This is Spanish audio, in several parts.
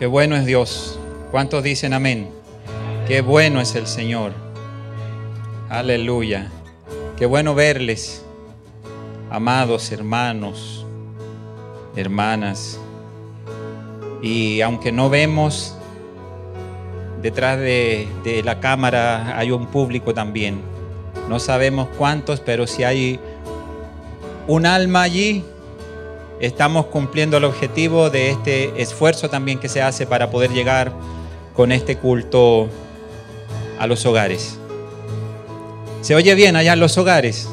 Qué bueno es Dios. ¿Cuántos dicen amén? Qué bueno es el Señor. Aleluya. Qué bueno verles, amados hermanos, hermanas. Y aunque no vemos, detrás de, de, la cámara hay un público también. No sabemos cuántos, pero si hay un alma allí, estamos cumpliendo el objetivo de este esfuerzo también que se hace para poder llegar con este culto a los hogares. ¿Se oye bien allá en los hogares?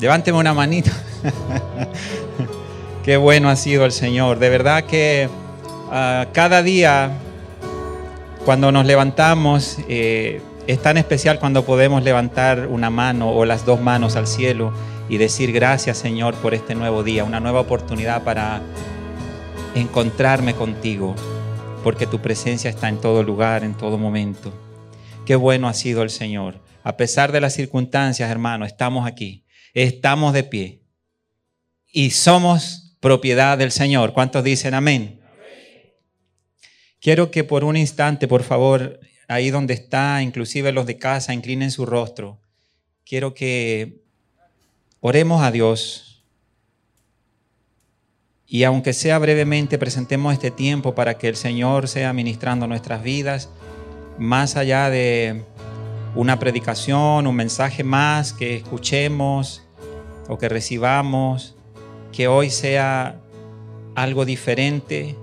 Levánteme una manita. Qué bueno ha sido el Señor. De verdad que uh, cada día cuando nos levantamos eh, es tan especial cuando podemos levantar una mano o las dos manos al cielo y decir gracias Señor por este nuevo día, una nueva oportunidad para encontrarme contigo, porque tu presencia está en todo lugar, en todo momento. Qué bueno ha sido el Señor. A pesar de las circunstancias, hermano, estamos aquí, estamos de pie y somos propiedad del Señor. ¿Cuántos dicen amén? Quiero que por un instante, por favor, ahí donde está, inclusive los de casa, inclinen su rostro. Quiero que Oremos a Dios y aunque sea brevemente, presentemos este tiempo para que el Señor sea ministrando nuestras vidas, más allá de una predicación, un mensaje más que escuchemos o que recibamos, que hoy sea algo diferente.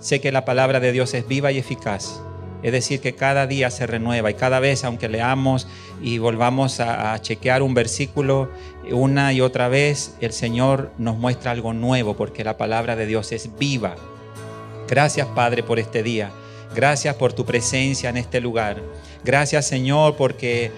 Sé que la palabra de Dios es viva y eficaz es decir, que cada día se renueva y cada vez, aunque leamos y volvamos a, chequear un versículo una y otra vez, el Señor nos muestra algo nuevo porque la palabra de Dios es viva. Gracias Padre por este día. Gracias por tu presencia en este lugar. Gracias Señor porque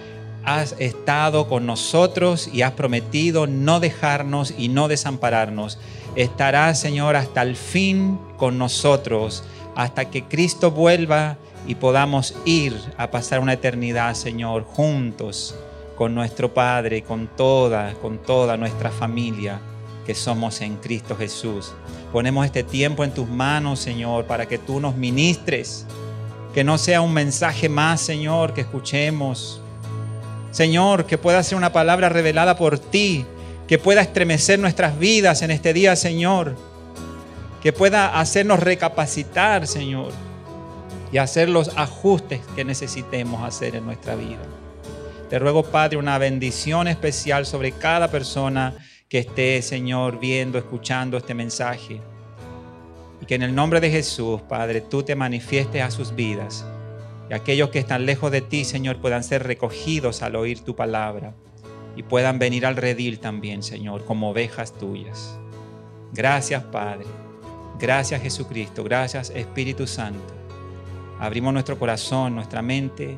has estado con nosotros y has prometido no dejarnos y no desampararnos. Estarás Señor hasta el fin con nosotros, hasta que Cristo vuelva y podamos ir a pasar una eternidad, Señor, juntos con nuestro Padre, con toda, con toda nuestra familia que somos en Cristo Jesús. Ponemos este tiempo en tus manos, Señor, para que tú nos ministres, que no sea un mensaje más, Señor, que escuchemos. Señor, que pueda ser una palabra revelada por ti, que pueda estremecer nuestras vidas en este día, Señor, que pueda hacernos recapacitar, Señor y hacer los ajustes que necesitemos hacer en nuestra vida. Te ruego, Padre, una bendición especial sobre cada persona que esté, Señor, viendo, escuchando este mensaje. Y que en el nombre de Jesús, Padre, tú te manifiestes a sus vidas. Y aquellos que están lejos de ti, Señor, puedan ser recogidos al oír tu palabra. Y puedan venir al redil también, Señor, como ovejas tuyas. Gracias, Padre. Gracias, Jesucristo. Gracias, Espíritu Santo. Abrimos nuestro corazón, nuestra mente,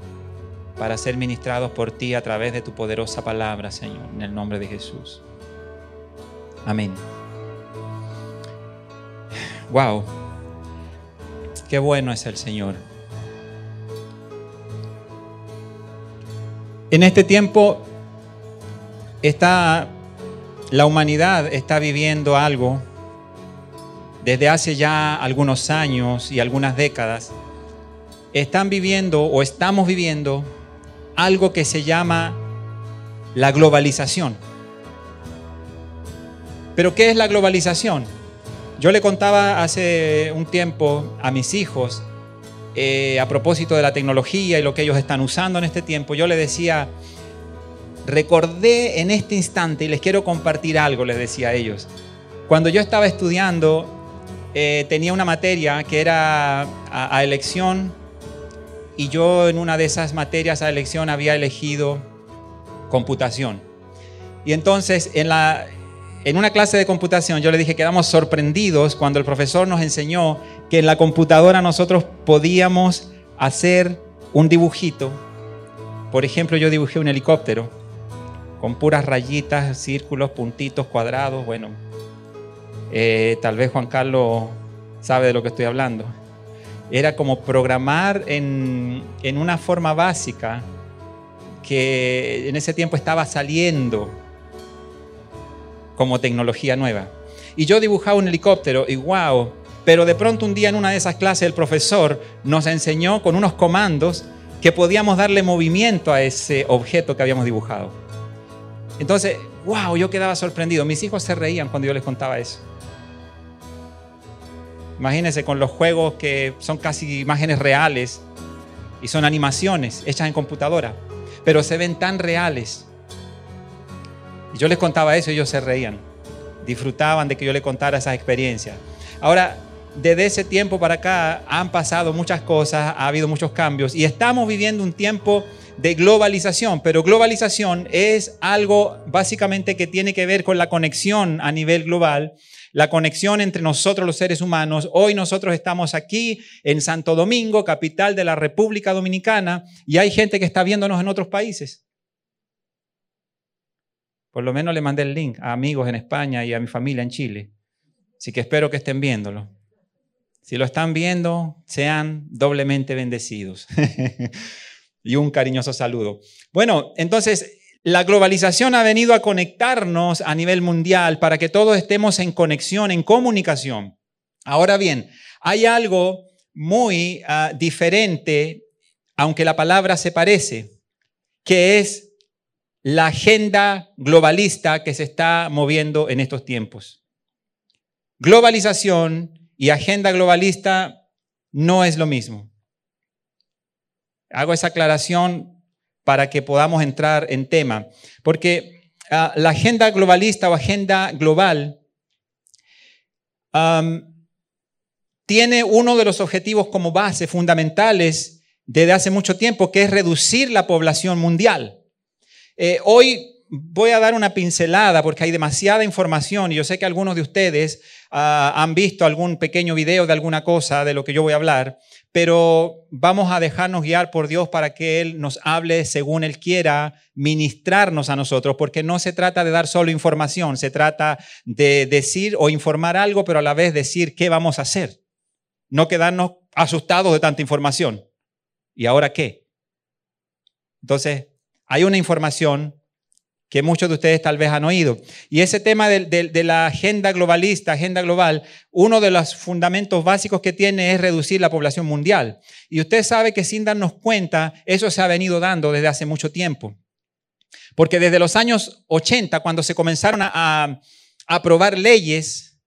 para ser ministrados por ti a través de tu poderosa palabra, Señor, en el nombre de Jesús. Amén. Wow. Qué bueno es el Señor. En este tiempo está la humanidad está viviendo algo desde hace ya algunos años y algunas décadas están viviendo o estamos viviendo algo que se llama la globalización. Pero ¿qué es la globalización? Yo le contaba hace un tiempo a mis hijos eh, a propósito de la tecnología y lo que ellos están usando en este tiempo, yo les decía, recordé en este instante y les quiero compartir algo, les decía a ellos. Cuando yo estaba estudiando, eh, tenía una materia que era a elección y yo en una de esas materias a elección había elegido computación. Y entonces en, la, en una clase de computación yo le dije que quedamos sorprendidos cuando el profesor nos enseñó que en la computadora nosotros podíamos hacer un dibujito. Por ejemplo, yo dibujé un helicóptero con puras rayitas, círculos, puntitos, cuadrados. Bueno, eh, tal vez Juan Carlos sabe de lo que estoy hablando era como programar en, una forma básica que en ese tiempo estaba saliendo como tecnología nueva. Y yo dibujaba un helicóptero y wow, Pero de pronto un día en una de esas clases el profesor nos enseñó con unos comandos que podíamos darle movimiento a ese objeto que habíamos dibujado. Entonces, wow, yo quedaba sorprendido. Mis hijos se reían cuando yo les contaba eso. Imagínense con los juegos que son casi imágenes reales y son animaciones hechas en computadora, pero se ven tan reales. Y yo les contaba eso y ellos se reían, disfrutaban de que yo les contara esas experiencias. Ahora, desde ese tiempo para acá han pasado muchas cosas, ha habido muchos cambios y estamos viviendo un tiempo de globalización, pero globalización es algo básicamente que tiene que ver con la conexión a nivel global, la conexión entre nosotros los seres humanos. Hoy nosotros estamos aquí en Santo Domingo, capital de la República Dominicana, y hay gente que está viéndonos en otros países. Por lo menos le mandé el link a amigos en España y a mi familia en Chile. Así que espero que estén viéndolo. Si lo están viendo, sean doblemente bendecidos. y un cariñoso saludo. Bueno, entonces la globalización ha venido a conectarnos a nivel mundial para que todos estemos en conexión, en comunicación. Ahora bien, hay algo muy ah, diferente, aunque la palabra se parece, que es la agenda globalista que se está moviendo en estos tiempos. Globalización y agenda globalista no es lo mismo. Hago esa aclaración para que podamos entrar en tema, porque ah, la agenda globalista o agenda global tiene uno de los objetivos como base fundamentales desde hace mucho tiempo, que es reducir la población mundial. Eh, hoy voy a dar una pincelada porque hay demasiada información y yo sé que algunos de ustedes ah, han visto algún pequeño video de alguna cosa de lo que yo voy a hablar, pero vamos a dejarnos guiar por Dios para que Él nos hable según Él quiera ministrarnos a nosotros, porque no se trata de dar solo información, se trata de decir o informar algo, pero a la vez decir qué vamos a hacer, no quedarnos asustados de tanta información. ¿Y ahora qué? Entonces, hay una información que muchos de ustedes tal vez han oído. Y ese tema de, la agenda globalista, agenda global, uno de los fundamentos básicos que tiene es reducir la población mundial. Y usted sabe que sin darnos cuenta, eso se ha venido dando desde hace mucho tiempo. Porque desde los años 80, cuando se comenzaron a, aprobar leyes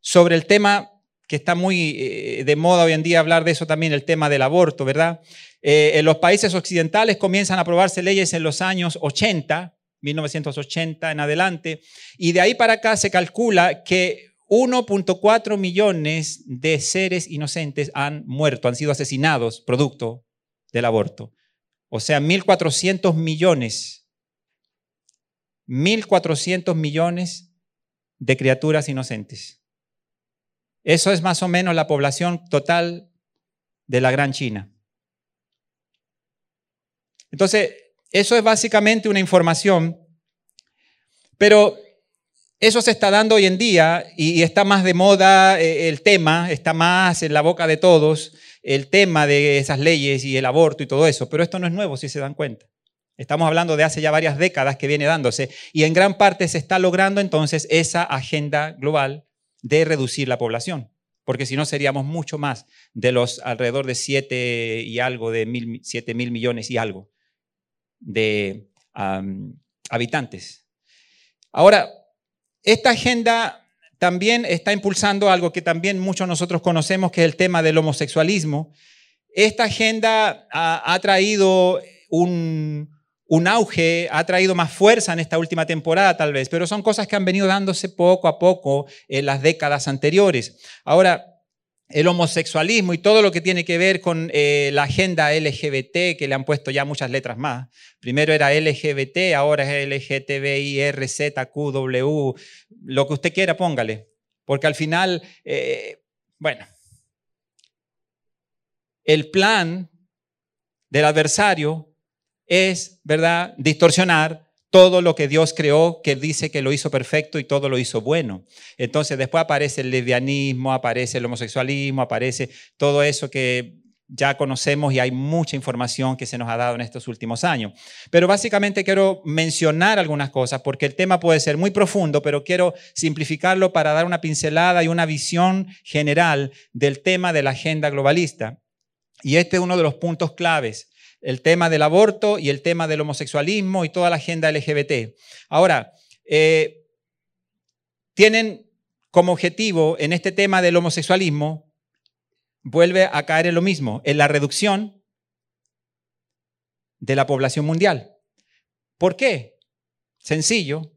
sobre el tema que está muy eh, de moda hoy en día hablar de eso también, el tema del aborto, ¿verdad? Eh, en los países occidentales comienzan a aprobarse leyes en los años 80 1980 en adelante, y de ahí para acá se calcula que 1.4 millones de seres inocentes han muerto, han sido asesinados producto del aborto. O sea, 1.400 millones, 1.400 millones de criaturas inocentes. Eso es más o menos la población total de la Gran China. Entonces, eso es básicamente una información, pero eso se está dando hoy en día y, está más de moda eh, el tema, está más en la boca de todos el tema de esas leyes y el aborto y todo eso, pero esto no es nuevo si se dan cuenta. Estamos hablando de hace ya varias décadas que viene dándose y en gran parte se está logrando entonces esa agenda global de reducir la población, porque si no seríamos mucho más de los alrededor de 7 y algo, de mil, 7 mil millones y algo de habitantes. Ahora, esta agenda también está impulsando algo que también muchos nosotros conocemos, que es el tema del homosexualismo. Esta agenda ha, traído un, un auge, ha traído más fuerza en esta última temporada tal vez, pero son cosas que han venido dándose poco a poco en las décadas anteriores. Ahora, el homosexualismo y todo lo que tiene que ver con eh, la agenda LGBT, que le han puesto ya muchas letras más. Primero era LGBT, ahora es LGTBI, RZQW, lo que usted quiera, póngale. Porque al final, eh, bueno, el plan del adversario es, ¿verdad?, distorsionar todo lo que Dios creó, que dice que lo hizo perfecto y todo lo hizo bueno. Entonces después aparece el lesbianismo, aparece el homosexualismo, aparece todo eso que ya conocemos y hay mucha información que se nos ha dado en estos últimos años. Pero básicamente quiero mencionar algunas cosas porque el tema puede ser muy profundo, pero quiero simplificarlo para dar una pincelada y una visión general del tema de la agenda globalista. Y este es uno de los puntos claves, el tema del aborto y el tema del homosexualismo y toda la agenda LGBT. Ahora, eh, tienen como objetivo en este tema del homosexualismo vuelve a caer en lo mismo, en la reducción de la población mundial. ¿Por qué? Sencillo.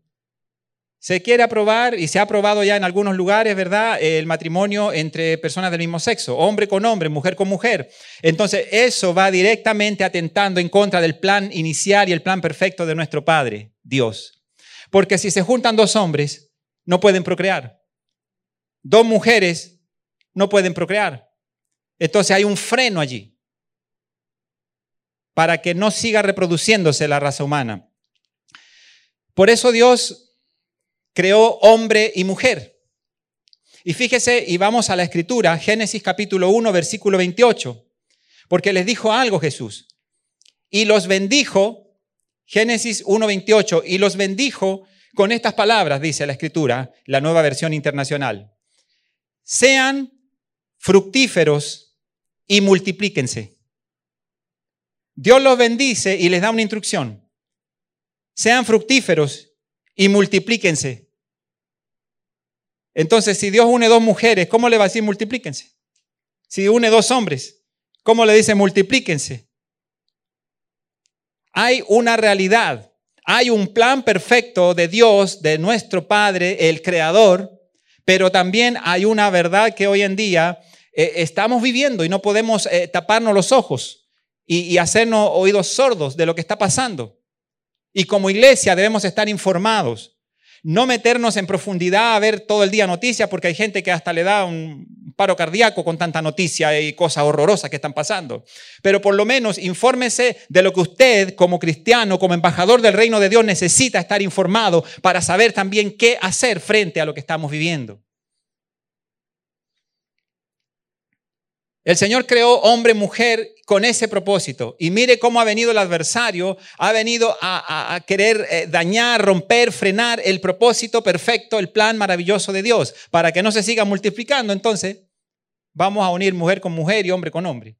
Se quiere aprobar y se ha aprobado ya en algunos lugares, ¿verdad? El matrimonio entre personas del mismo sexo, hombre con hombre, mujer con mujer. Entonces, eso va directamente atentando en contra del plan inicial y el plan perfecto de nuestro Padre, Dios. Porque si se juntan dos hombres, no pueden procrear. Dos mujeres no pueden procrear. Entonces hay un freno allí para que no siga reproduciéndose la raza humana. Por eso Dios creó hombre y mujer. Y fíjese, y vamos a la escritura, Génesis capítulo 1, versículo 28, porque les dijo algo Jesús. Y los bendijo, Génesis 1, 28, y los bendijo con estas palabras, dice la escritura, la nueva versión internacional. Sean fructíferos y multiplíquense. Dios los bendice y les da una instrucción. Sean fructíferos y multiplíquense. Entonces, si Dios une dos mujeres, ¿cómo le va a decir multiplíquense? Si une dos hombres, ¿cómo le dice multiplíquense? Hay una realidad, hay un plan perfecto de Dios, de nuestro Padre, el Creador, pero también hay una verdad que hoy en día eh, estamos viviendo y no podemos eh, taparnos los ojos y, y hacernos oídos sordos de lo que está pasando. Y como iglesia debemos estar informados. No meternos en profundidad a ver todo el día noticias, porque hay gente que hasta le da un paro cardíaco con tanta noticia y cosas horrorosas que están pasando. Pero por lo menos infórmese de lo que usted, como cristiano, como embajador del reino de Dios, necesita estar informado para saber también qué hacer frente a lo que estamos viviendo. El Señor creó hombre, mujer con ese propósito. Y mire cómo ha venido el adversario, ha venido a, querer eh, dañar, romper, frenar el propósito perfecto, el plan maravilloso de Dios, para que no se siga multiplicando. Entonces, vamos a unir mujer con mujer y hombre con hombre.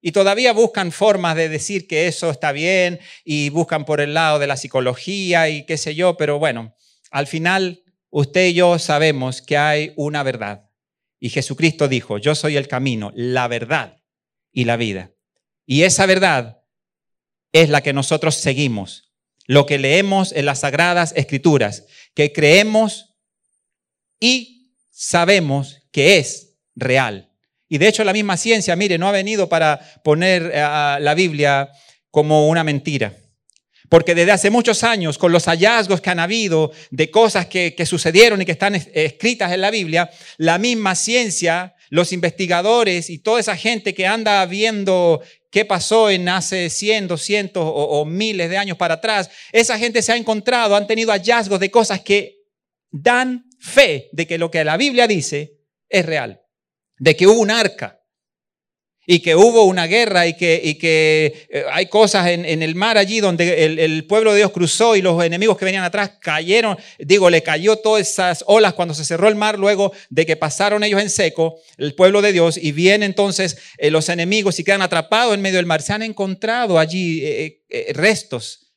Y todavía buscan formas de decir que eso está bien y buscan por el lado de la psicología y qué sé yo, pero bueno, al final usted y yo sabemos que hay una verdad y Jesucristo dijo, yo soy el camino, la verdad y la vida. Y esa verdad es la que nosotros seguimos, lo que leemos en las sagradas escrituras, que creemos y sabemos que es real. Y de hecho la misma ciencia, mire, no ha venido para poner a la Biblia como una mentira. Porque desde hace muchos años, con los hallazgos que han habido de cosas que, sucedieron y que están escritas en la Biblia, la misma ciencia, los investigadores y toda esa gente que anda viendo qué pasó en hace 100, 200 o, o miles de años para atrás, esa gente se ha encontrado, han tenido hallazgos de cosas que dan fe de que lo que la Biblia dice es real, de que hubo un arca, y que hubo una guerra y que, y que eh, hay cosas en, el mar allí donde el, pueblo de Dios cruzó y los enemigos que venían atrás cayeron, digo, le cayó todas esas olas cuando se cerró el mar luego de que pasaron ellos en seco, el pueblo de Dios, y vienen entonces eh, los enemigos y quedan atrapados en medio del mar. Se han encontrado allí eh, restos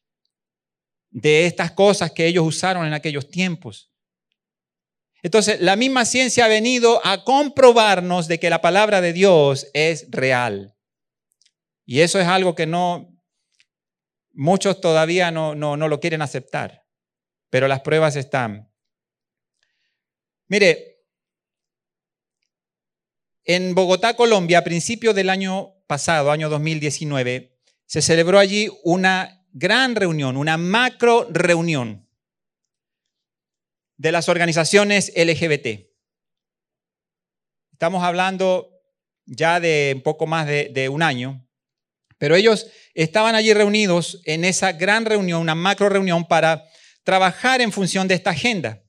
de estas cosas que ellos usaron en aquellos tiempos. Entonces, la misma ciencia ha venido a comprobarnos de que la palabra de Dios es real. Y eso es algo que no, muchos todavía no, no, no lo quieren aceptar, pero las pruebas están. Mire, en Bogotá, Colombia, a principios del año pasado, año 2019, se celebró allí una gran reunión, una macro reunión de las organizaciones LGBT. Estamos hablando ya de un poco más de, un año, pero ellos estaban allí reunidos en esa gran reunión, una macro reunión para trabajar en función de esta agenda.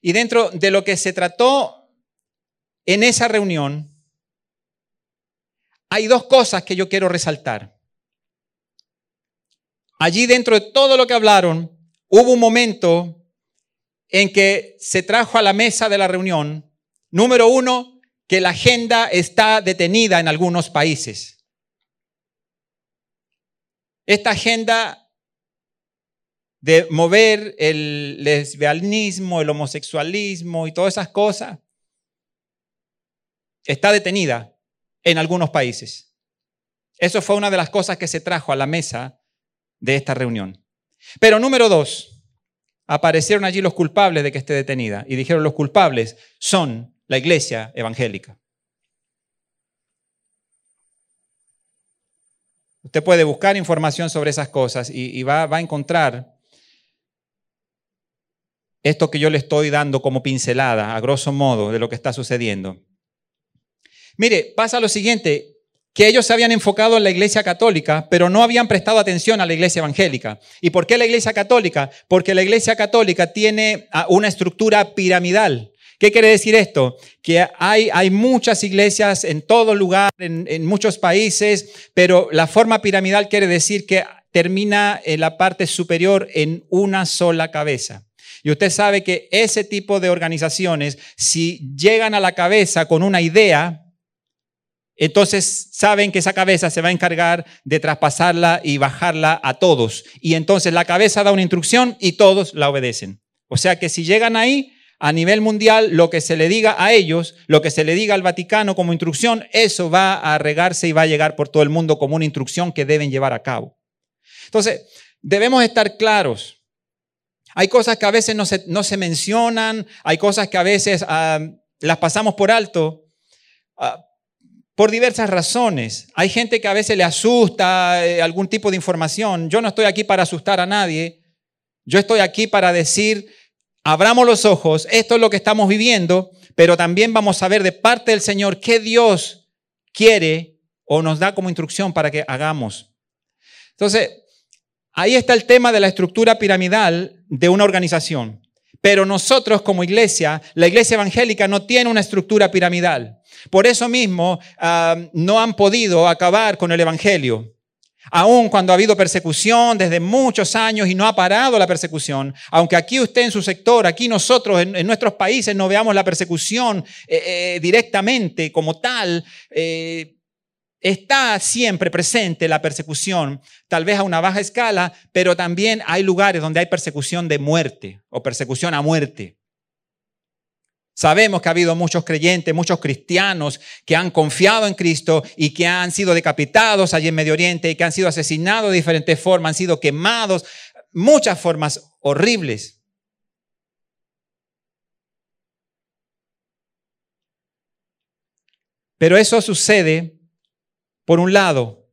Y dentro de lo que se trató en esa reunión hay dos cosas que yo quiero resaltar. Allí dentro de todo lo que hablaron, hubo un momento en que se trajo a la mesa de la reunión, número uno, que la agenda está detenida en algunos países. Esta agenda de mover el lesbianismo, el homosexualismo y todas esas cosas, está detenida en algunos países. Eso fue una de las cosas que se trajo a la mesa de esta reunión. Pero número dos, aparecieron allí los culpables de que esté detenida y dijeron los culpables son la iglesia evangélica. Usted puede buscar información sobre esas cosas y, va, va a encontrar esto que yo le estoy dando como pincelada, a grosso modo, de lo que está sucediendo. Mire, pasa lo siguiente, que ellos se habían enfocado en la iglesia católica, pero no habían prestado atención a la iglesia evangélica. ¿Y por qué la iglesia católica? Porque la iglesia católica tiene ah, una estructura piramidal. ¿Qué quiere decir esto? Que hay, hay muchas iglesias en todo lugar, en, en muchos países, pero la forma piramidal quiere decir que termina en la parte superior en una sola cabeza. Y usted sabe que ese tipo de organizaciones, si llegan a la cabeza con una idea, entonces saben que esa cabeza se va a encargar de traspasarla y bajarla a todos. Y entonces la cabeza da una instrucción y todos la obedecen. O sea que si llegan ahí, a nivel mundial, lo que se le diga a ellos, lo que se le diga al Vaticano como instrucción, eso va a regarse y va a llegar por todo el mundo como una instrucción que deben llevar a cabo. Entonces, debemos estar claros. Hay cosas que a veces no se, mencionan, hay cosas que a veces ah, las pasamos por alto. Ah, por diversas razones. Hay gente que a veces le asusta eh, algún tipo de información. Yo no estoy aquí para asustar a nadie. Yo estoy aquí para decir, abramos los ojos, esto es lo que estamos viviendo, pero también vamos a ver de parte del Señor qué Dios quiere o nos da como instrucción para que hagamos. Entonces, ahí está el tema de la estructura piramidal de una organización. Pero nosotros como iglesia, la iglesia evangélica no tiene una estructura piramidal. Por eso mismo ah, no han podido acabar con el Evangelio. Aún cuando ha habido persecución desde muchos años y no ha parado la persecución, aunque aquí usted en su sector, aquí nosotros en, nuestros países no veamos la persecución eh, eh, directamente como tal, eh, está siempre presente la persecución, tal vez a una baja escala, pero también hay lugares donde hay persecución de muerte o persecución a muerte. Sabemos que ha habido muchos creyentes, muchos cristianos que han confiado en Cristo y que han sido decapitados allí en Medio Oriente y que han sido asesinados de diferentes formas, han sido quemados, muchas formas horribles. Pero eso sucede por un lado,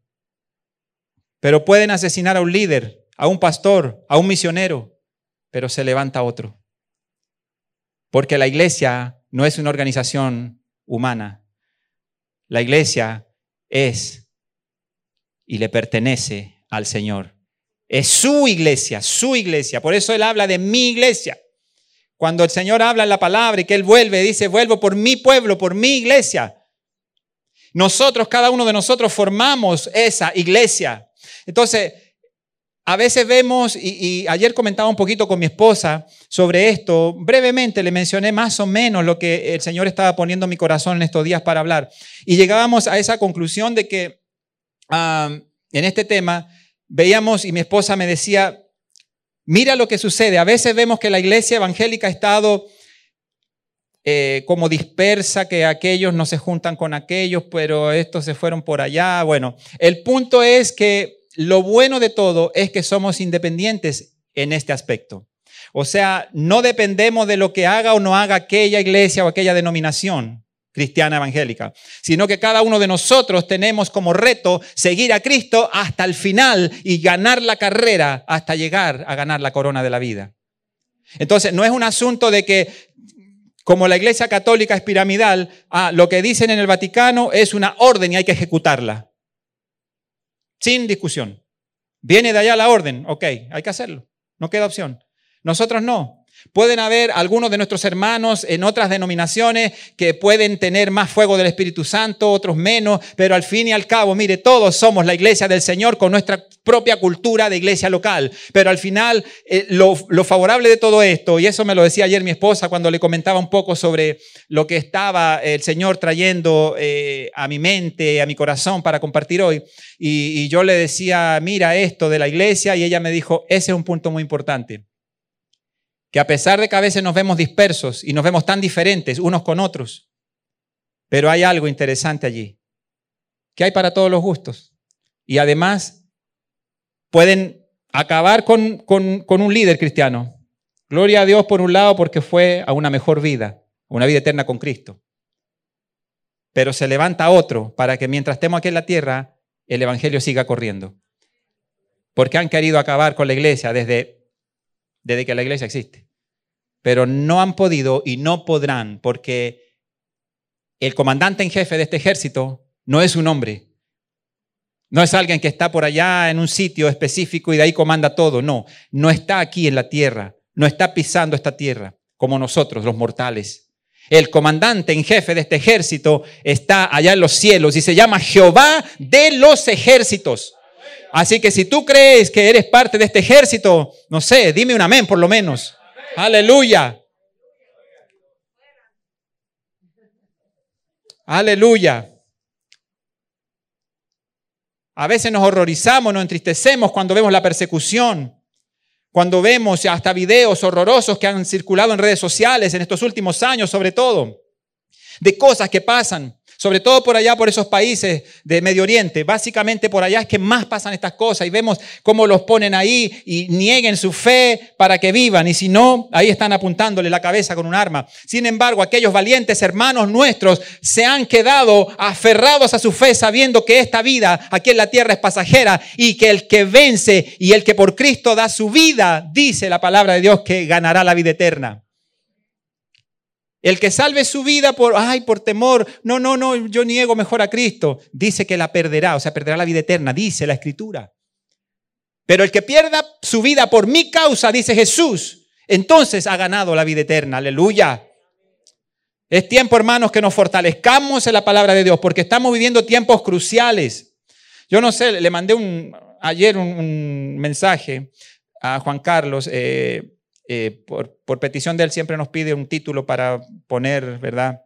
pero pueden asesinar a un líder, a un pastor, a un misionero, pero se levanta otro. Porque la iglesia no es una organización humana. La iglesia es y le pertenece al Señor. Es su iglesia, su iglesia. Por eso Él habla de mi iglesia. Cuando el Señor habla en la palabra y que Él vuelve, dice, vuelvo por mi pueblo, por mi iglesia. Nosotros, cada uno de nosotros formamos esa iglesia. Entonces, a veces vemos, y, ayer comentaba un poquito con mi esposa sobre esto, brevemente le mencioné más o menos lo que el Señor estaba poniendo en mi corazón en estos días para hablar. Y llegábamos a esa conclusión de que en este tema veíamos, y mi esposa me decía, mira lo que sucede, a veces vemos que la iglesia evangélica ha estado eh, como dispersa, que aquellos no se juntan con aquellos, pero estos se fueron por allá. Bueno, el punto es que lo bueno de todo es que somos independientes en este aspecto. O sea, no dependemos de lo que haga o no haga aquella iglesia o aquella denominación cristiana evangélica, sino que cada uno de nosotros tenemos como reto seguir a Cristo hasta el final y ganar la carrera hasta llegar a ganar la corona de la vida. Entonces, no es un asunto de que como la iglesia católica es piramidal, ah, lo que dicen en el Vaticano es una orden y hay que ejecutarla. Sin discusión. Viene de allá la orden, ok, hay que hacerlo. No queda opción. Nosotros no. Pueden haber algunos de nuestros hermanos en otras denominaciones que pueden tener más fuego del Espíritu Santo, otros menos, pero al fin y al cabo, mire, todos somos la iglesia del Señor con nuestra propia cultura de iglesia local. Pero al final, eh, lo, favorable de todo esto, y eso me lo decía ayer mi esposa cuando le comentaba un poco sobre lo que estaba el Señor trayendo eh, a mi mente, a mi corazón para compartir hoy, y yo le decía, mira esto de la iglesia, y ella me dijo, ese es un punto muy importante que a pesar de que a veces nos vemos dispersos y nos vemos tan diferentes unos con otros, pero hay algo interesante allí, que hay para todos los gustos. Y además pueden acabar con, un líder cristiano. Gloria a Dios por un lado porque fue a una mejor vida, una vida eterna con Cristo. Pero se levanta otro para que mientras estemos aquí en la tierra, el Evangelio siga corriendo. Porque han querido acabar con la iglesia desde desde que la iglesia existe. Pero no han podido y no podrán porque el comandante en jefe de este ejército no es un hombre. No es alguien que está por allá en un sitio específico y de ahí comanda todo. No, no está aquí en la tierra. No está pisando esta tierra como nosotros, los mortales. El comandante en jefe de este ejército está allá en los cielos y se llama Jehová de los ejércitos. Así que si tú crees que eres parte de este ejército, no sé, dime un amén por lo menos. Aleluya. Aleluya. A veces nos horrorizamos, nos entristecemos cuando vemos la persecución, cuando vemos hasta videos horrorosos que han circulado en redes sociales en estos últimos años, sobre todo, de cosas que pasan sobre todo por allá, por esos países de Medio Oriente. Básicamente por allá es que más pasan estas cosas y vemos cómo los ponen ahí y nieguen su fe para que vivan. Y si no, ahí están apuntándole la cabeza con un arma. Sin embargo, aquellos valientes hermanos nuestros se han quedado aferrados a su fe sabiendo que esta vida aquí en la tierra es pasajera y que el que vence y el que por Cristo da su vida, dice la palabra de Dios, que ganará la vida eterna. El que salve su vida por, ay, por temor, no, no, no, yo niego mejor a Cristo, dice que la perderá, o sea, perderá la vida eterna, dice la escritura. Pero el que pierda su vida por mi causa, dice Jesús, entonces ha ganado la vida eterna, aleluya. Es tiempo, hermanos, que nos fortalezcamos en la palabra de Dios, porque estamos viviendo tiempos cruciales. Yo no sé, le mandé un, ayer un, mensaje a Juan Carlos. Eh, eh, por, petición de él siempre nos pide un título para poner, ¿verdad?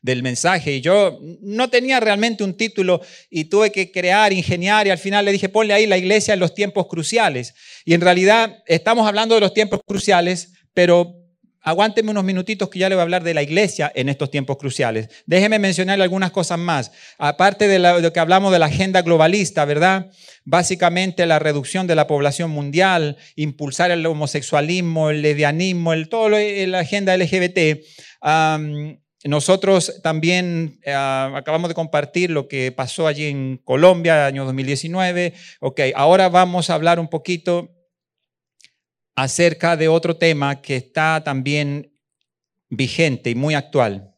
del mensaje y yo no tenía realmente un título y tuve que crear, ingeniar y al final le dije, ponle ahí la iglesia en los tiempos cruciales. Y en realidad estamos hablando de los tiempos cruciales, pero aguánteme unos minutitos que ya le voy a hablar de la iglesia en estos tiempos cruciales. Déjeme mencionar algunas cosas más. Aparte de lo que hablamos de la agenda globalista, ¿verdad? Básicamente la reducción de la población mundial, impulsar el homosexualismo, el lesbianismo, el, todo la agenda LGBT. nosotros también ah, acabamos de compartir lo que pasó allí en Colombia, año 2019. Ok, ahora vamos a hablar un poquito acerca de otro tema que está también vigente y muy actual.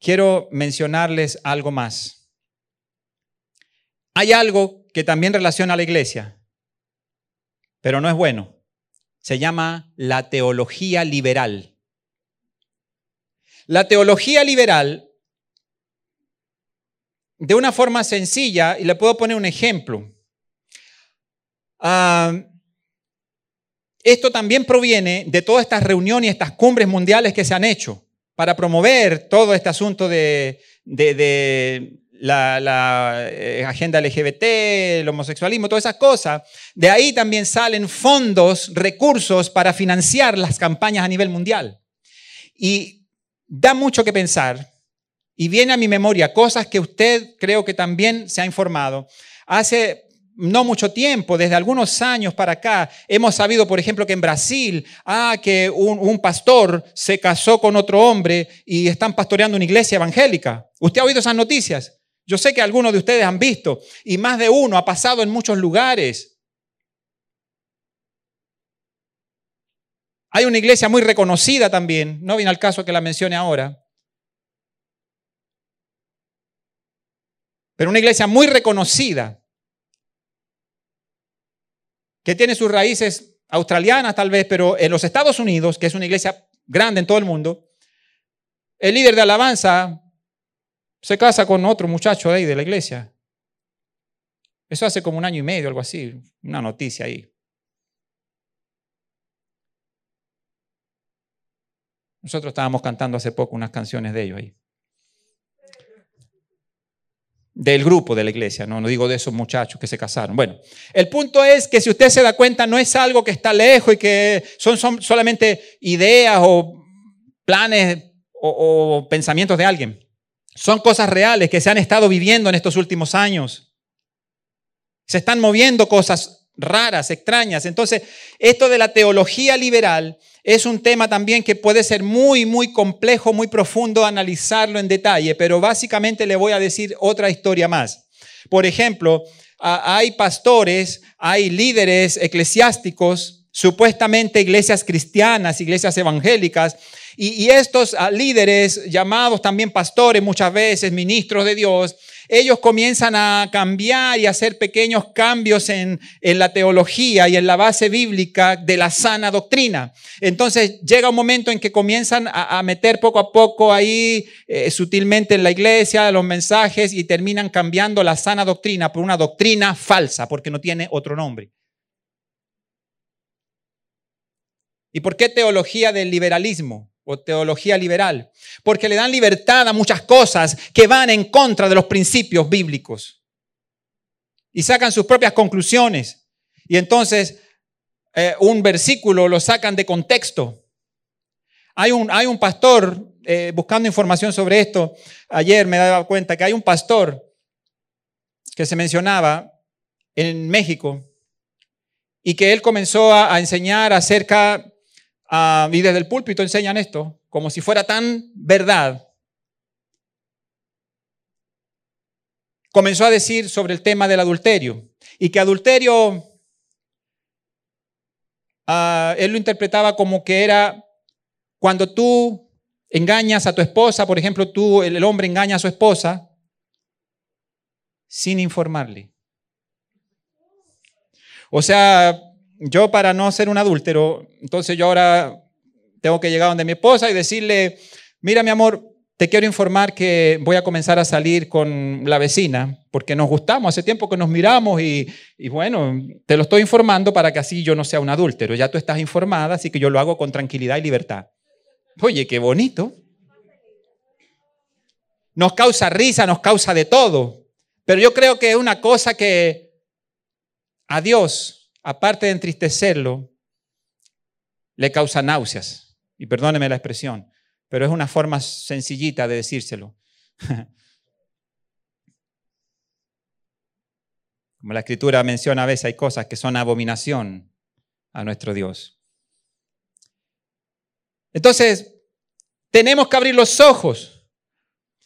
Quiero mencionarles algo más. Hay algo que también relaciona a la iglesia, pero no es bueno. Se llama la teología liberal. La teología liberal de una forma sencilla y le puedo poner un ejemplo. Ah, esto también proviene de todas estas reuniones y estas cumbres mundiales que se han hecho para promover todo este asunto de, la, eh, agenda LGBT, el homosexualismo, todas esas cosas. De ahí también salen fondos, recursos para financiar las campañas a nivel mundial. Y da mucho que pensar y viene a mi memoria cosas que usted creo que también se ha informado. Hace no mucho tiempo, desde algunos años para acá, hemos sabido, por ejemplo, que en Brasil, ah, que un, un, pastor se casó con otro hombre y están pastoreando una iglesia evangélica. ¿Usted ha oído esas noticias? Yo sé que algunos de ustedes han visto y más de uno ha pasado en muchos lugares. Hay una iglesia muy reconocida también, no viene al caso que la mencione ahora, pero una iglesia muy reconocida, que tiene sus raíces australianas tal vez, pero en los Estados Unidos, que es una iglesia grande en todo el mundo, el líder de alabanza se casa con otro muchacho de ahí de la iglesia. Eso hace como un año y medio, algo así, una noticia ahí. Nosotros estábamos cantando hace poco unas canciones de ellos ahí. Del grupo de la iglesia, no, no digo de esos muchachos que se casaron. Bueno, el punto es que si usted se da cuenta, no es algo que está lejos y que son, son solamente ideas o planes o, o pensamientos de alguien. Son cosas reales que se han estado viviendo en estos últimos años. Se están moviendo cosas raras, extrañas. Entonces, esto de la teología liberal es un tema también que puede ser muy, muy complejo, muy profundo analizarlo en detalle, pero básicamente le voy a decir otra historia más. Por ejemplo, hay pastores, hay líderes eclesiásticos, supuestamente iglesias cristianas, iglesias evangélicas, y, estos ah, líderes, llamados también pastores muchas veces, ministros de Dios, ellos comienzan a cambiar y hacer pequeños cambios en, la teología y en la base bíblica de la sana doctrina. Entonces llega un momento en que comienzan a, meter poco a poco ahí eh, sutilmente en la iglesia los mensajes y terminan cambiando la sana doctrina por una doctrina falsa, porque no tiene otro nombre. ¿Y por qué teología del liberalismo? O teología liberal, porque le dan libertad a muchas cosas que van en contra de los principios bíblicos y sacan sus propias conclusiones. Y entonces eh, un versículo lo sacan de contexto. Hay un, hay un pastor, eh, buscando información sobre esto, ayer me daba cuenta que hay un pastor que se mencionaba en México y que él comenzó a, a enseñar acerca Ah, y desde el púlpito enseñan esto como si fuera tan verdad. Comenzó a decir sobre el tema del adulterio y que adulterio, ah, él lo interpretaba como que era cuando tú engañas a tu esposa, por ejemplo, tú, el hombre engaña a su esposa sin informarle. O sea, yo para no ser un adúltero, entonces yo ahora tengo que llegar donde mi esposa y decirle, mira mi amor, te quiero informar que voy a comenzar a salir con la vecina, porque nos gustamos, hace tiempo que nos miramos y, bueno, te lo estoy informando para que así yo no sea un adúltero. Ya tú estás informada, así que yo lo hago con tranquilidad y libertad. Oye, qué bonito. Nos causa risa, nos causa de todo, pero yo creo que es una cosa que a Dios aparte de entristecerlo, le causa náuseas. Y perdóneme la expresión, pero es una forma sencillita de decírselo. Como la escritura menciona a veces, hay cosas que son abominación a nuestro Dios. Entonces, tenemos que abrir los ojos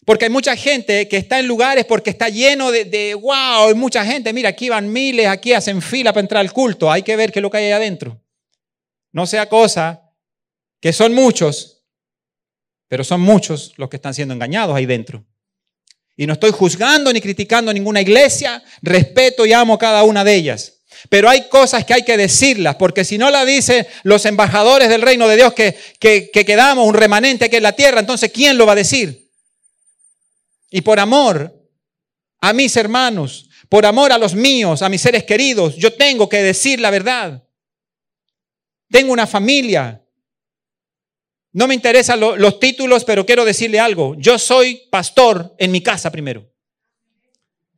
porque hay mucha gente que está en lugares porque está lleno de, wow, hay mucha gente, mira, aquí van miles, aquí hacen fila para entrar al culto, hay que ver qué es lo que hay ahí adentro. No sea cosa que son muchos, pero son muchos los que están siendo engañados ahí dentro. Y no estoy juzgando ni criticando ninguna iglesia, respeto y amo cada una de ellas. Pero hay cosas que hay que decirlas, porque si no la dicen los embajadores del reino de Dios que, que, que quedamos un remanente aquí en la tierra, entonces ¿quién lo va a decir? Y por amor a mis hermanos, por amor a los míos, a mis seres queridos, yo tengo que decir la verdad. Tengo una familia. No me interesan los títulos, pero quiero decirle algo. Yo soy pastor en mi casa primero.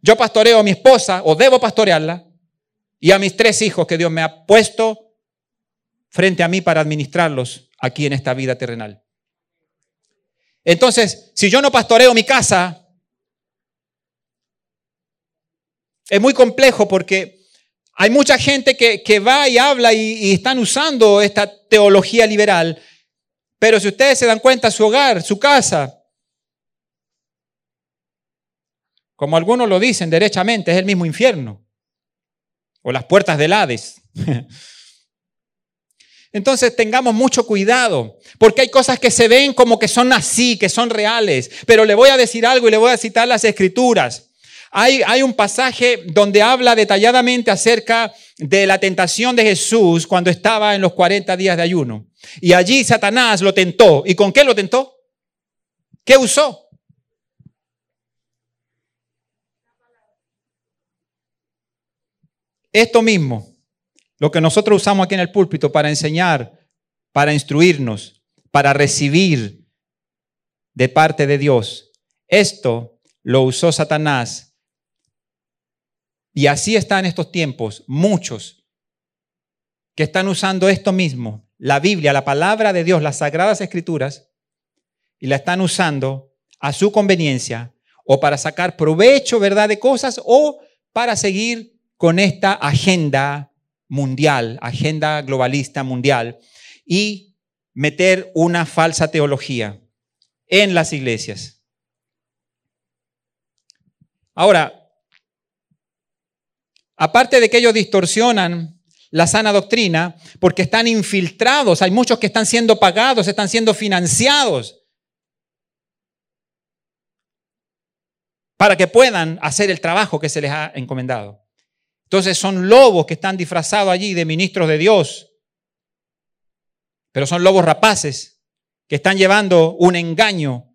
Yo pastoreo a mi esposa, o debo pastorearla, y a mis tres hijos que Dios me ha puesto frente a mí para administrarlos aquí en esta vida terrenal. Entonces, si yo no pastoreo mi casa, es muy complejo porque hay mucha gente que, va y habla y, están usando esta teología liberal, pero si ustedes se dan cuenta, su hogar, su casa, como algunos lo dicen derechamente, es el mismo infierno o las puertas del Hades. Entonces tengamos mucho cuidado, porque hay cosas que se ven como que son así, que son reales, pero le voy a decir algo y le voy a citar las escrituras. Hay, un pasaje donde habla detalladamente acerca de la tentación de Jesús cuando estaba en los 40 días de ayuno. Y allí Satanás lo tentó. ¿Y con qué lo tentó? ¿Qué usó? Esto mismo, lo que nosotros usamos aquí en el púlpito para enseñar, para instruirnos, para recibir de parte de Dios, esto lo usó Satanás. Y así está en estos tiempos muchos que están usando esto mismo, la Biblia, la palabra de Dios, las sagradas escrituras, y la están usando a su conveniencia o para sacar provecho, ¿verdad?, de cosas o para seguir con esta agenda mundial, agenda globalista mundial, y meter una falsa teología en las iglesias. Ahora, aparte de que ellos distorsionan la sana doctrina, porque están infiltrados, hay muchos que están siendo pagados, están siendo financiados para que puedan hacer el trabajo que se les ha encomendado. Entonces son lobos que están disfrazados allí de ministros de Dios, pero son lobos rapaces que están llevando un engaño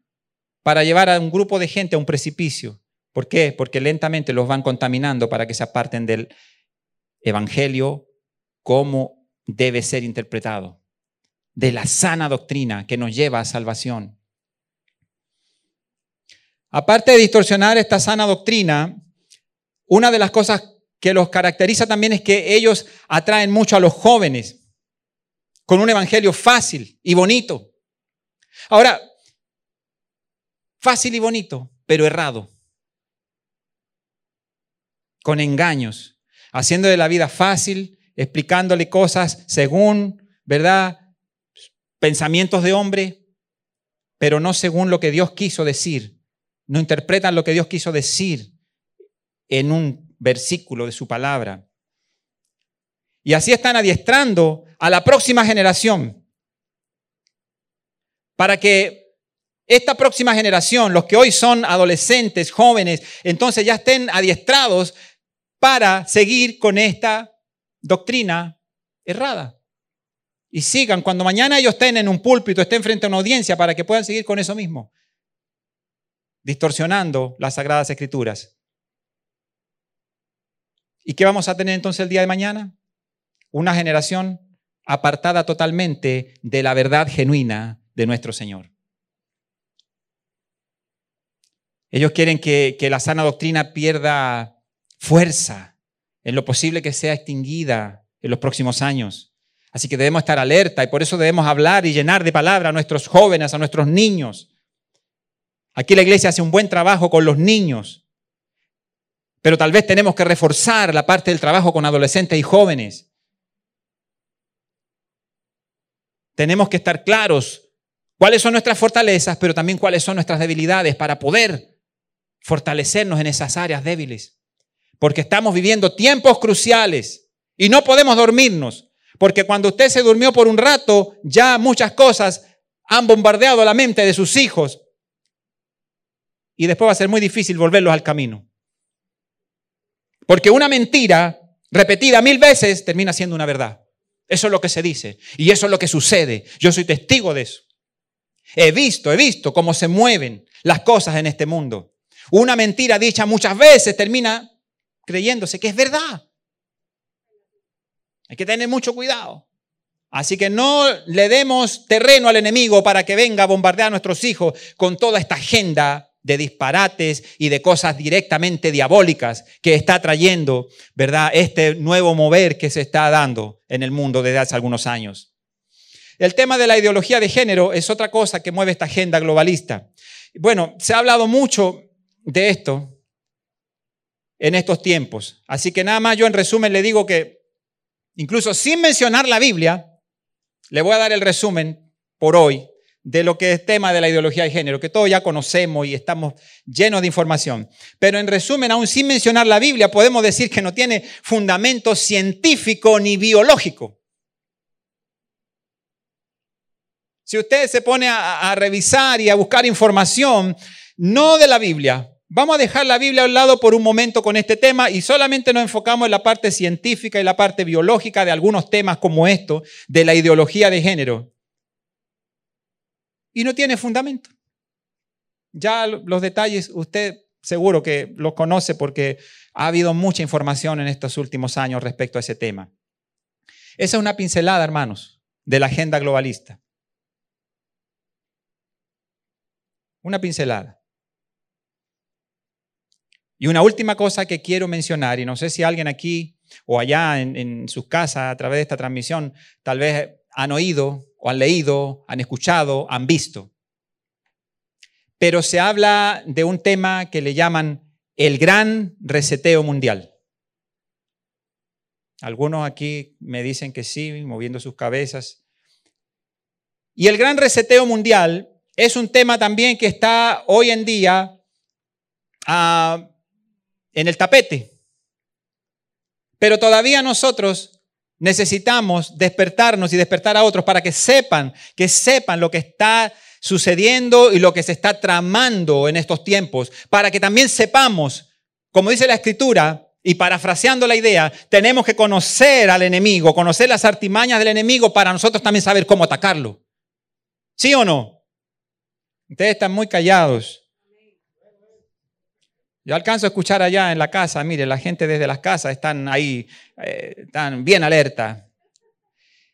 para llevar a un grupo de gente a un precipicio. ¿Por qué? Porque lentamente los van contaminando para que se aparten del Evangelio como debe ser interpretado, de la sana doctrina que nos lleva a salvación. Aparte de distorsionar esta sana doctrina, una de las cosas que los caracteriza también es que ellos atraen mucho a los jóvenes con un evangelio fácil y bonito. Ahora, fácil y bonito, pero errado, con engaños, haciendo de la vida fácil, explicándole cosas según, ¿verdad? Pensamientos de hombre, pero no según lo que Dios quiso decir. No interpretan lo que Dios quiso decir en un versículo de su palabra. Y así están adiestrando a la próxima generación para que esta próxima generación, los que hoy son adolescentes, jóvenes, entonces ya estén adiestrados para seguir con esta doctrina errada. Y sigan, cuando mañana ellos estén en un púlpito, estén frente a una audiencia, para que puedan seguir con eso mismo, distorsionando las sagradas escrituras. ¿Y qué vamos a tener entonces el día de mañana? Una generación apartada totalmente de la verdad genuina de nuestro Señor. Ellos quieren que, la sana doctrina pierda fuerza, en lo posible que sea extinguida en los próximos años. Así que debemos estar alerta y por eso debemos hablar y llenar de palabra a nuestros jóvenes, a nuestros niños. Aquí la iglesia hace un buen trabajo con los niños pero tal vez tenemos que reforzar la parte del trabajo con adolescentes y jóvenes. Tenemos que estar claros cuáles son nuestras fortalezas, pero también cuáles son nuestras debilidades para poder fortalecernos en esas áreas débiles. Porque estamos viviendo tiempos cruciales y no podemos dormirnos. Porque cuando usted se durmió por un rato, ya muchas cosas han bombardeado la mente de sus hijos. Y después va a ser muy difícil volverlos al camino. Porque una mentira repetida mil veces termina siendo una verdad. Eso es lo que se dice. Y eso es lo que sucede. Yo soy testigo de eso. He visto, he visto cómo se mueven las cosas en este mundo. Una mentira dicha muchas veces termina creyéndose que es verdad. Hay que tener mucho cuidado. Así que no le demos terreno al enemigo para que venga a bombardear a nuestros hijos con toda esta agenda de disparates y de cosas directamente diabólicas que está trayendo, ¿verdad? Este nuevo mover que se está dando en el mundo desde hace algunos años. El tema de la ideología de género es otra cosa que mueve esta agenda globalista. Bueno, se ha hablado mucho de esto en estos tiempos. Así que nada más yo en resumen le digo que, incluso sin mencionar la Biblia, le voy a dar el resumen por hoy de lo que es tema de la ideología de género, que todos ya conocemos y estamos llenos de información. Pero en resumen, aún sin mencionar la Biblia, podemos decir que no tiene fundamento científico ni biológico. Si usted se pone a, a revisar y a buscar información, no de la Biblia, vamos a dejar la Biblia a un lado por un momento con este tema y solamente nos enfocamos en la parte científica y la parte biológica de algunos temas como esto, de la ideología de género. Y no tiene fundamento. Ya los detalles usted seguro que los conoce porque ha habido mucha información en estos últimos años respecto a ese tema. Esa es una pincelada, hermanos, de la agenda globalista. Una pincelada. Y una última cosa que quiero mencionar, y no sé si alguien aquí o allá en, en sus casas a través de esta transmisión tal vez han oído o han leído, han escuchado, han visto. Pero se habla de un tema que le llaman el gran reseteo mundial. Algunos aquí me dicen que sí, moviendo sus cabezas. Y el gran reseteo mundial es un tema también que está hoy en día ah, en el tapete. Pero todavía nosotros necesitamos despertarnos y despertar a otros para que sepan, que sepan lo que está sucediendo y lo que se está tramando en estos tiempos, para que también sepamos, como dice la escritura, y parafraseando la idea, tenemos que conocer al enemigo, conocer las artimañas del enemigo para nosotros también saber cómo atacarlo. ¿Sí o no? Ustedes están muy callados. Yo alcanzo a escuchar allá en la casa, mire, la gente desde las casas están ahí, eh, están bien alerta.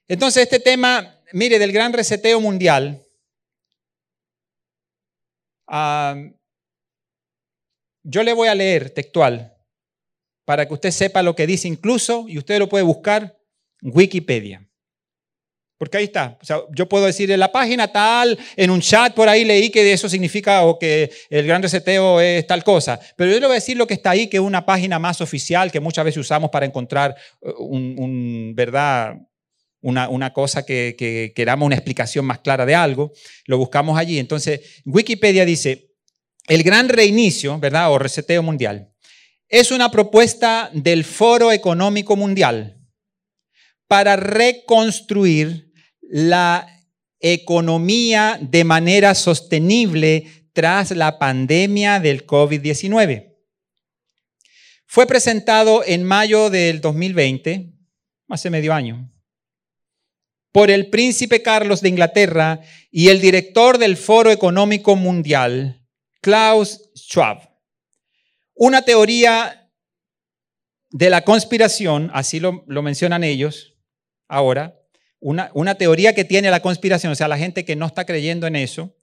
Entonces este tema, mire, del gran reseteo mundial, ah, yo le voy a leer textual para que usted sepa lo que dice incluso, y usted lo puede buscar, Wikipedia. Porque ahí está. O sea, yo puedo decir en la página tal, en un chat por ahí leí que eso significa o que el gran reseteo es tal cosa. Pero yo le voy a decir lo que está ahí, que es una página más oficial que muchas veces usamos para encontrar. Una, una, cosa que, que queramos una explicación más clara de algo. Lo buscamos allí. Entonces, Wikipedia dice, el gran reinicio, ¿verdad? O reseteo mundial es una propuesta del Foro Económico Mundial para reconstruir la economía de manera sostenible tras la pandemia del COVID-19. Fue presentado en mayo del 2020, hace medio año, por el príncipe Carlos de Inglaterra y el director del Foro Económico Mundial, Klaus Schwab. Una teoría de la conspiración, así lo, mencionan ellos ahora, una, una, teoría que tiene la conspiración, o sea, la gente que no está creyendo en eso,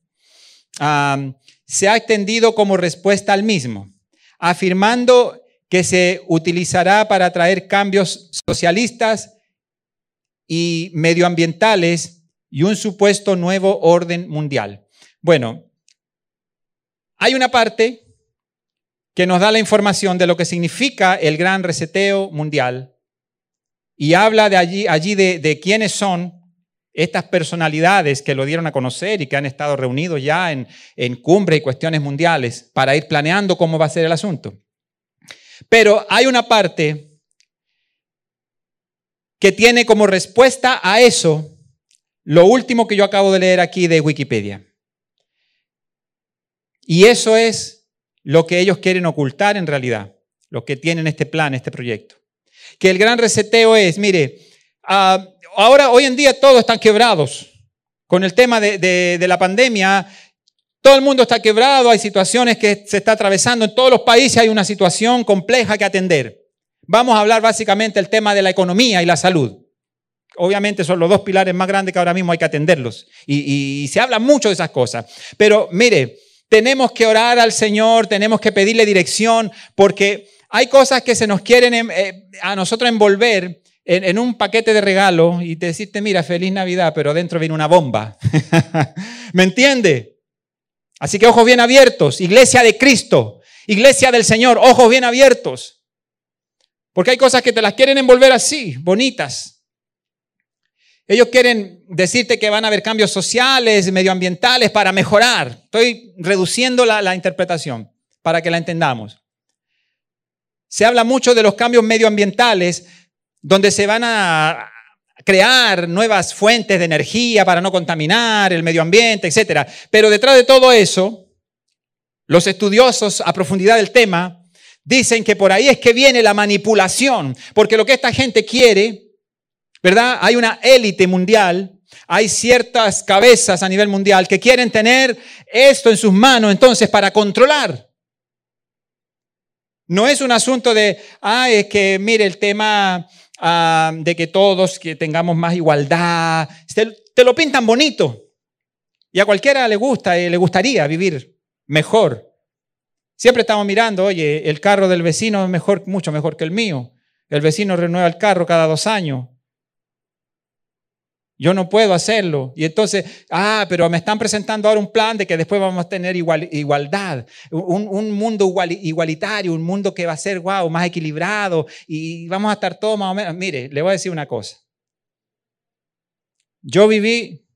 se ha extendido como respuesta al mismo, afirmando que se utilizará para traer cambios socialistas y medioambientales y un supuesto nuevo orden mundial. Bueno, hay una parte que nos da la información de lo que significa el gran reseteo mundial y habla de allí, de, quiénes son estas personalidades que lo dieron a conocer y que han estado reunidos ya en, en cumbre y cuestiones mundiales para ir planeando cómo va a ser el asunto. Pero hay una parte que tiene como respuesta a eso lo último que yo acabo de leer aquí de Wikipedia. Y eso es lo que ellos quieren ocultar en realidad, lo que tienen este plan, este proyecto. Que el gran reseteo es, mire, ah, ahora hoy en día todos están quebrados. Con el tema de, la pandemia, todo el mundo está quebrado, hay situaciones que se está atravesando, en todos los países hay una situación compleja que atender. Vamos a hablar básicamente del tema de la economía y la salud. Obviamente son los dos pilares más grandes que ahora mismo hay que atenderlos. Y, y se habla mucho de esas cosas. Pero mire, tenemos que orar al Señor, tenemos que pedirle dirección, porque hay cosas que se nos quieren em, eh, a nosotros envolver en, un paquete de regalo y te decirte, mira, feliz Navidad, pero adentro viene una bomba. ¿Me entiende? Así que ojos bien abiertos, iglesia de Cristo, iglesia del Señor, ojos bien abiertos. Porque hay cosas que te las quieren envolver así, bonitas. Ellos quieren decirte que van a haber cambios sociales, medioambientales para mejorar. Estoy reduciendo la, interpretación para que la entendamos. Se habla mucho de los cambios medioambientales donde se van a crear nuevas fuentes de energía para no contaminar el medio ambiente, etc. Pero detrás de todo eso, Los estudiosos a profundidad del tema dicen que por ahí es que viene la manipulación, porque lo que esta gente quiere, ¿verdad? Hay una élite mundial, hay ciertas cabezas a nivel mundial que quieren tener esto en sus manos entonces para controlar. No es un asunto de, ah, es que mire el tema ah, de que todos que tengamos más igualdad, te, te, lo pintan bonito. Y a cualquiera le gusta y le gustaría vivir mejor. Siempre estamos mirando, oye, el carro del vecino es mejor, mucho mejor que el mío. El vecino renueva el carro cada dos años. Yo no puedo hacerlo. Y entonces, ah, pero me están presentando ahora un plan de que después vamos a tener igualdad, un, mundo igualitario, un mundo que va a ser, más equilibrado y vamos a estar todos más o menos. Mire, le voy a decir una cosa. Yo viví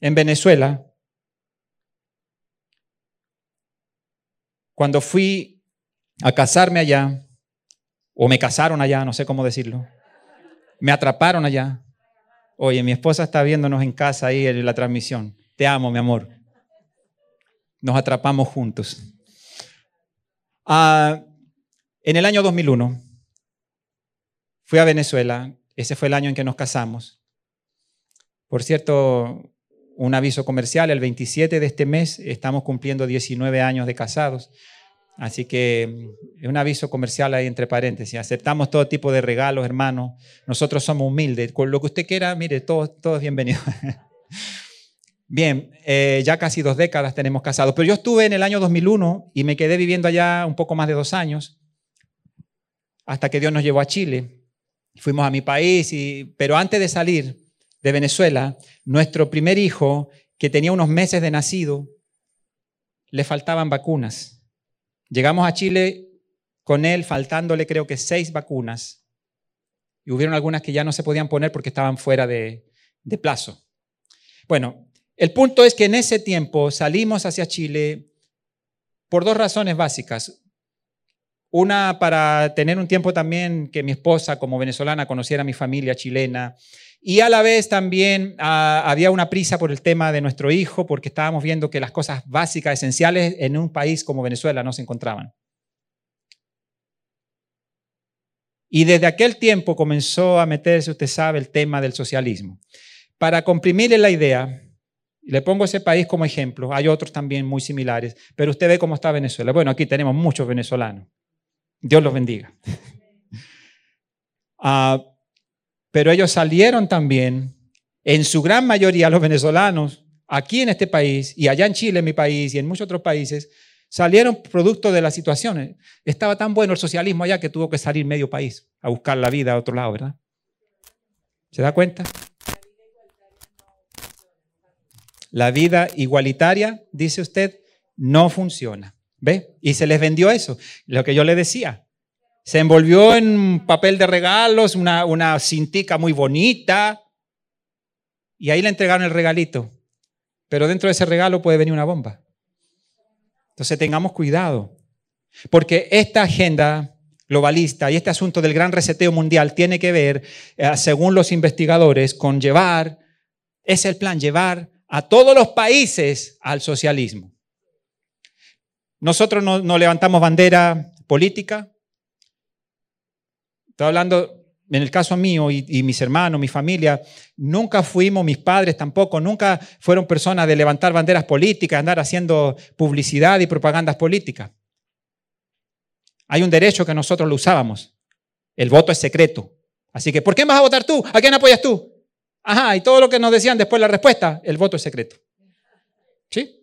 en Venezuela cuando fui a casarme allá, o me casaron allá, no sé cómo decirlo, me atraparon allá. Oye, mi esposa está viéndonos en casa ahí en la transmisión. Te amo, mi amor. Nos atrapamos juntos. Ah, en el año 2001 fui a Venezuela. Ese fue el año en que nos casamos. Por cierto, un aviso comercial, el 27 de este mes estamos cumpliendo 19 años de casados. Así que mm, un aviso comercial ahí entre paréntesis. Aceptamos todo tipo de regalos, hermanos. Nosotros somos humildes. Con lo que usted quiera, mire, todo, todo es bienvenido. Bien, eh, ya casi dos décadas tenemos casados. Pero yo estuve en el año 2001 y me quedé viviendo allá un poco más de dos años, hasta que Dios nos llevó a Chile. Fuimos a mi país, y, pero antes de salir de Venezuela, nuestro primer hijo, que tenía unos meses de nacido, le faltaban vacunas. Llegamos a Chile con él faltándole creo que seis vacunas y hubieron algunas que ya no se podían poner porque estaban fuera de, plazo. Bueno, el punto es que en ese tiempo salimos hacia Chile por dos razones básicas. Una, para tener un tiempo también que mi esposa como venezolana conociera a mi familia chilena y a la vez también ah, había una prisa por el tema de nuestro hijo, porque estábamos viendo que las cosas básicas, esenciales en un país como Venezuela no se encontraban. Y desde aquel tiempo comenzó a meterse, usted sabe, el tema del socialismo. Para comprimirle la idea, le pongo ese país como ejemplo, hay otros también muy similares, pero usted ve cómo está Venezuela. Bueno, aquí tenemos muchos venezolanos. Dios los bendiga. uh, pero ellos salieron también, en su gran mayoría los venezolanos, aquí en este país y allá en Chile, en mi país y en muchos otros países, salieron producto de las situaciones. Estaba tan bueno el socialismo allá que tuvo que salir medio país a buscar la vida a otro lado, ¿verdad? ¿Se da cuenta? La vida igualitaria, dice usted, no funciona. ¿Ve? Y se les vendió eso, lo que yo le decía. Se envolvió en papel de regalos, una, una cintica muy bonita, y ahí le entregaron el regalito. Pero dentro de ese regalo puede venir una bomba. Entonces tengamos cuidado, porque esta agenda globalista y este asunto del gran reseteo mundial tiene que ver, eh, según los investigadores, con llevar, es el plan, llevar a todos los países al socialismo. Nosotros no, no levantamos bandera política, Estoy hablando en el caso mío y, mis hermanos, mi familia, nunca fuimos, mis padres tampoco, nunca fueron personas de levantar banderas políticas, andar haciendo publicidad y propagandas políticas. Hay un derecho que nosotros lo usábamos. El voto es secreto. Así que, ¿por qué vas a votar tú? ¿A quién apoyas tú? Ajá, y todo lo que nos decían después la respuesta, el voto es secreto. ¿Sí?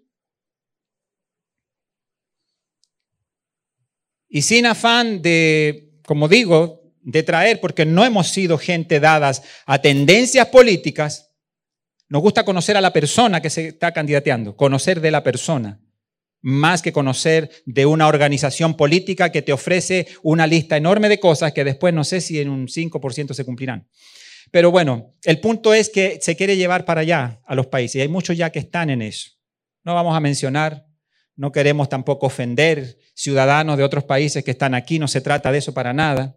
Y sin afán de, como digo, de traer, porque no hemos sido gente dadas a tendencias políticas, nos gusta conocer a la persona que se está candidateando, conocer de la persona, más que conocer de una organización política que te ofrece una lista enorme de cosas que después no sé si en un 5% se cumplirán. Pero bueno, el punto es que se quiere llevar para allá a los países y hay muchos ya que están en eso. No vamos a mencionar, no queremos tampoco ofender ciudadanos de otros países que están aquí, no se trata de eso para nada.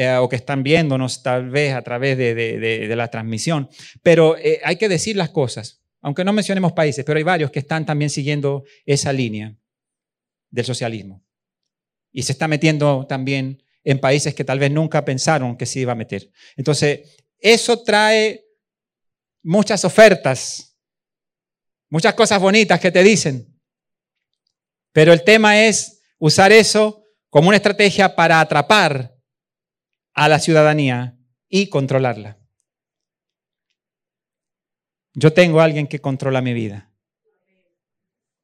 Eh, o que están viéndonos tal vez a través de, la transmisión. Pero eh, hay que decir las cosas, aunque no mencionemos países, pero hay varios que están también siguiendo esa línea. del socialismo. Y se está metiendo también en países que tal vez nunca pensaron que se iba a meter. Entonces, eso trae muchas ofertas, muchas cosas bonitas que te dicen. Pero el tema es usar eso como una estrategia para atrapar a la ciudadanía y controlarla. Yo tengo a alguien que controla mi vida,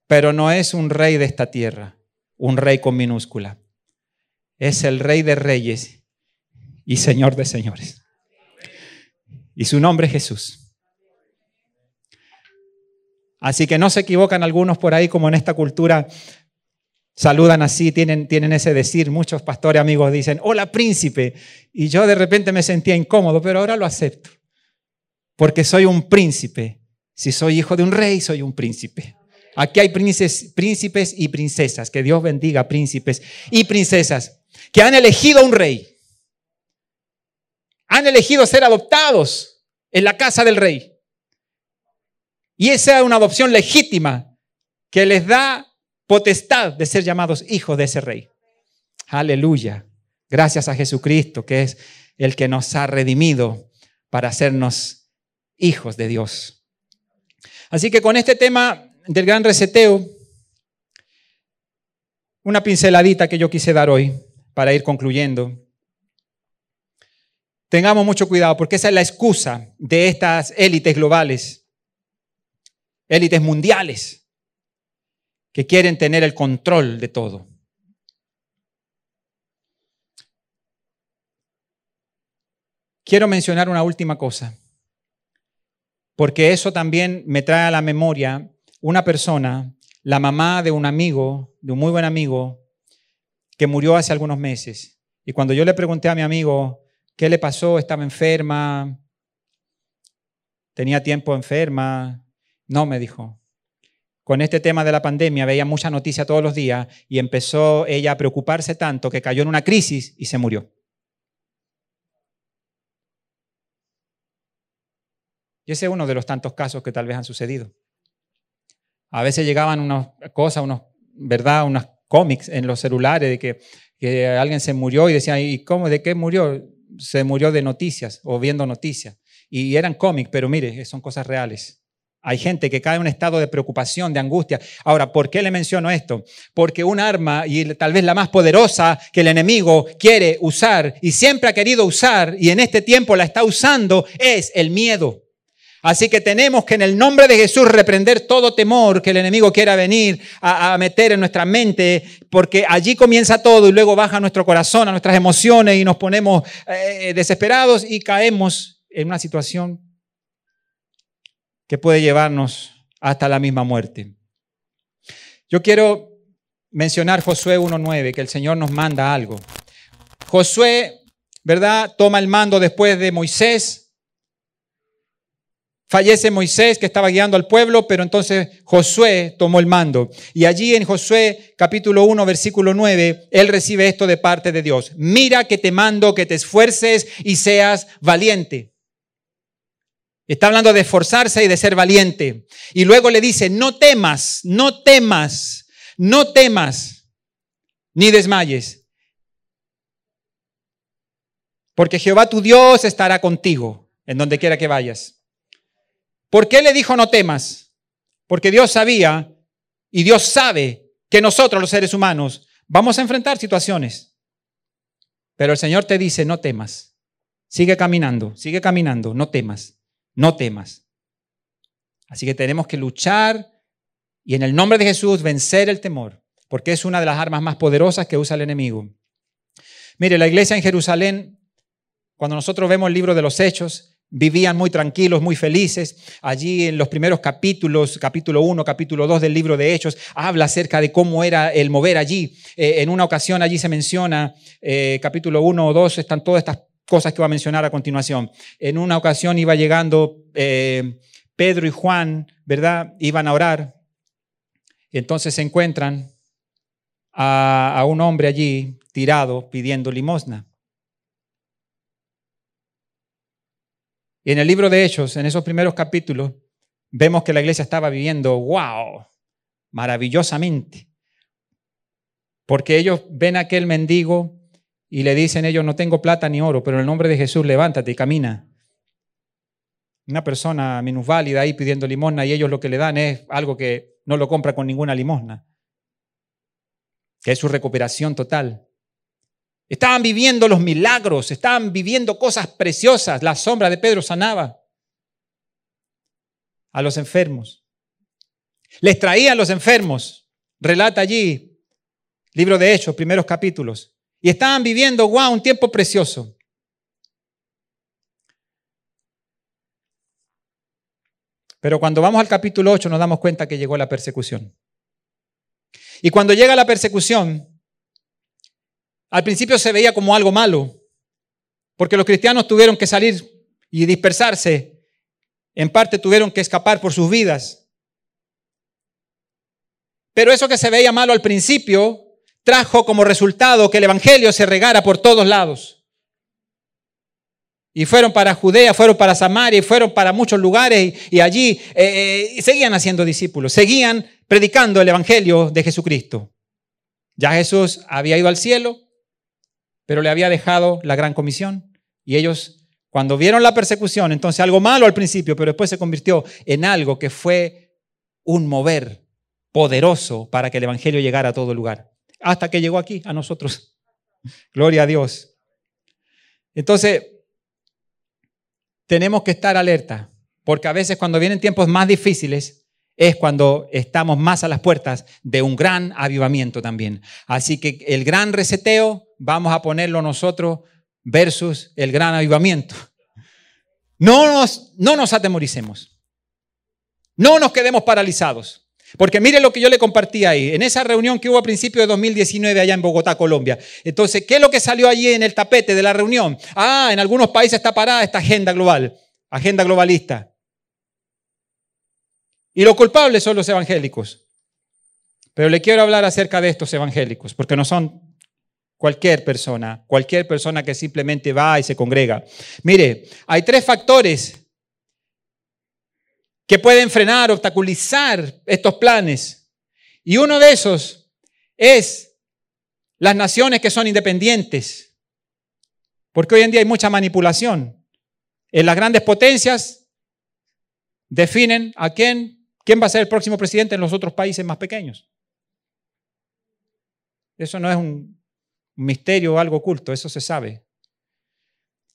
pero no es un rey de esta tierra, un rey con minúscula. Es el rey de reyes y señor de señores. Y su nombre es Jesús. Así que no se equivocan algunos por ahí como en esta cultura saludan así, tienen, tienen ese decir. Muchos pastores amigos dicen, hola príncipe. Y yo de repente me sentía incómodo, pero ahora lo acepto. Porque soy un príncipe. Si soy hijo de un rey, soy un príncipe. Aquí hay príncipes y princesas. Que Dios bendiga príncipes y princesas que han elegido un rey. Han elegido ser adoptados en la casa del rey. Y esa es una adopción legítima que les da potestad de ser llamados hijos de ese rey. Aleluya. Gracias a Jesucristo, que es el que nos ha redimido para hacernos hijos de Dios. Así que con este tema del gran reseteo, una pinceladita que yo quise dar hoy para ir concluyendo. Tengamos mucho cuidado porque esa es la excusa de estas élites globales, élites mundiales, que quieren tener el control de todo. Quiero mencionar una última cosa, porque eso también me trae a la memoria una persona, la mamá de un amigo, de un muy buen amigo, que murió hace algunos meses. Y cuando yo le pregunté a mi amigo qué le pasó, estaba enferma, tenía tiempo enferma, no me dijo con este tema de la pandemia veía mucha noticia todos los días y empezó ella a preocuparse tanto que cayó en una crisis y se murió. Y ese es uno de los tantos casos que tal vez han sucedido. A veces llegaban unas cosas, unos, ¿verdad? Unos cómics en los celulares de que, que alguien se murió y decían, ¿y cómo? ¿De qué murió? Se murió de noticias o viendo noticias. Y eran cómics, pero mire, son cosas reales. Hay gente que cae en un estado de preocupación, de angustia. Ahora, ¿por qué le menciono esto? Porque un arma, y tal vez la más poderosa que el enemigo quiere usar y siempre ha querido usar y en este tiempo la está usando, es el miedo. Así que tenemos que en el nombre de Jesús reprender todo temor que el enemigo quiera venir a, meter en nuestra mente, porque allí comienza todo y luego baja nuestro corazón, a nuestras emociones y nos ponemos eh, desesperados y caemos en una situación que puede llevarnos hasta la misma muerte. Yo quiero mencionar Josué 1.9, que el Señor nos manda algo. Josué, ¿verdad? Toma el mando después de Moisés. Fallece Moisés que estaba guiando al pueblo, pero entonces Josué tomó el mando. Y allí en Josué capítulo 1 versículo 9, él recibe esto de parte de Dios. Mira que te mando que te esfuerces y seas valiente. Está hablando de esforzarse y de ser valiente. Y luego le dice, no temas, no temas, no temas, ni desmayes. Porque Jehová tu Dios estará contigo en donde quiera que vayas. ¿Por qué le dijo no temas? Porque Dios sabía y Dios sabe que nosotros los seres humanos vamos a enfrentar situaciones. Pero el Señor te dice, no temas. Sigue caminando, sigue caminando, no temas no temas. Así que tenemos que luchar y en el nombre de Jesús vencer el temor, porque es una de las armas más poderosas que usa el enemigo. Mire, la iglesia en Jerusalén, cuando nosotros vemos el libro de los Hechos, vivían muy tranquilos, muy felices. Allí en los primeros capítulos, capítulo 1, capítulo 2 del libro de Hechos, habla acerca de cómo era el mover allí. Eh, en una ocasión allí se menciona, eh, capítulo 1 o 2, están todas estas cosas que voy a mencionar a continuación. En una ocasión iba llegando eh, Pedro y Juan, ¿verdad? Iban a orar. Entonces se encuentran a, a un hombre allí tirado pidiendo limosna. Y en el libro de Hechos, en esos primeros capítulos, vemos que la iglesia estaba viviendo, wow, maravillosamente. Porque ellos ven a aquel mendigo y le dicen ellos, no tengo plata ni oro, pero en el nombre de Jesús levántate y camina. Una persona minusválida ahí pidiendo limosna y ellos lo que le dan es algo que no lo compra con ninguna limosna, que es su recuperación total. Estaban viviendo los milagros, estaban viviendo cosas preciosas. La sombra de Pedro sanaba a los enfermos. Les traía a los enfermos. Relata allí, libro de Hechos, primeros capítulos. Y estaban viviendo, wow, un tiempo precioso. Pero cuando vamos al capítulo 8 nos damos cuenta que llegó la persecución. Y cuando llega la persecución, al principio se veía como algo malo, porque los cristianos tuvieron que salir y dispersarse, en parte tuvieron que escapar por sus vidas. Pero eso que se veía malo al principio trajo como resultado que el Evangelio se regara por todos lados. Y fueron para Judea, fueron para Samaria, y fueron para muchos lugares y, allí eh, eh, seguían haciendo discípulos, seguían predicando el Evangelio de Jesucristo. Ya Jesús había ido al cielo, pero le había dejado la gran comisión. Y ellos, cuando vieron la persecución, entonces algo malo al principio, pero después se convirtió en algo que fue un mover poderoso para que el Evangelio llegara a todo lugar. Hasta que llegó aquí, a nosotros. Gloria a Dios. Entonces, tenemos que estar alerta, porque a veces cuando vienen tiempos más difíciles, es cuando estamos más a las puertas de un gran avivamiento también. Así que el gran reseteo vamos a ponerlo nosotros versus el gran avivamiento. No nos, no nos atemoricemos. No nos quedemos paralizados. Porque mire lo que yo le compartí ahí, en esa reunión que hubo a principios de 2019 allá en Bogotá, Colombia. Entonces, ¿qué es lo que salió allí en el tapete de la reunión? Ah, en algunos países está parada esta agenda global, agenda globalista. Y los culpables son los evangélicos. Pero le quiero hablar acerca de estos evangélicos, porque no son cualquier persona, cualquier persona que simplemente va y se congrega. Mire, hay tres factores que pueden frenar, obstaculizar estos planes. Y uno de esos es las naciones que son independientes. Porque hoy en día hay mucha manipulación. En las grandes potencias definen a quién ¿Quién va a ser el próximo presidente en los otros países más pequeños? Eso no es un misterio o algo oculto, eso se sabe.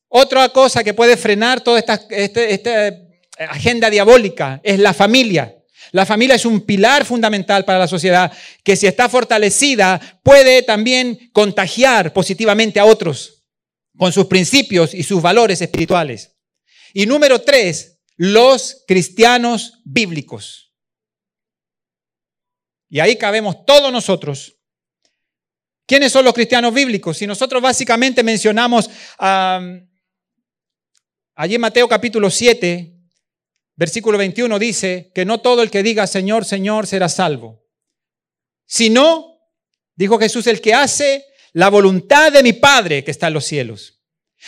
Otra cosa que puede frenar toda esta, este, esta agenda diabólica es la familia. La familia es un pilar fundamental para la sociedad que si está fortalecida puede también contagiar positivamente a otros con sus principios y sus valores espirituales. Y número tres, los cristianos bíblicos. Y ahí cabemos todos nosotros. ¿Quiénes son los cristianos bíblicos? Si nosotros básicamente mencionamos allí en Mateo capítulo 7, versículo 21 dice que no todo el que diga Señor, Señor será salvo. Sino, dijo Jesús, el que hace la voluntad de mi Padre que está en los cielos.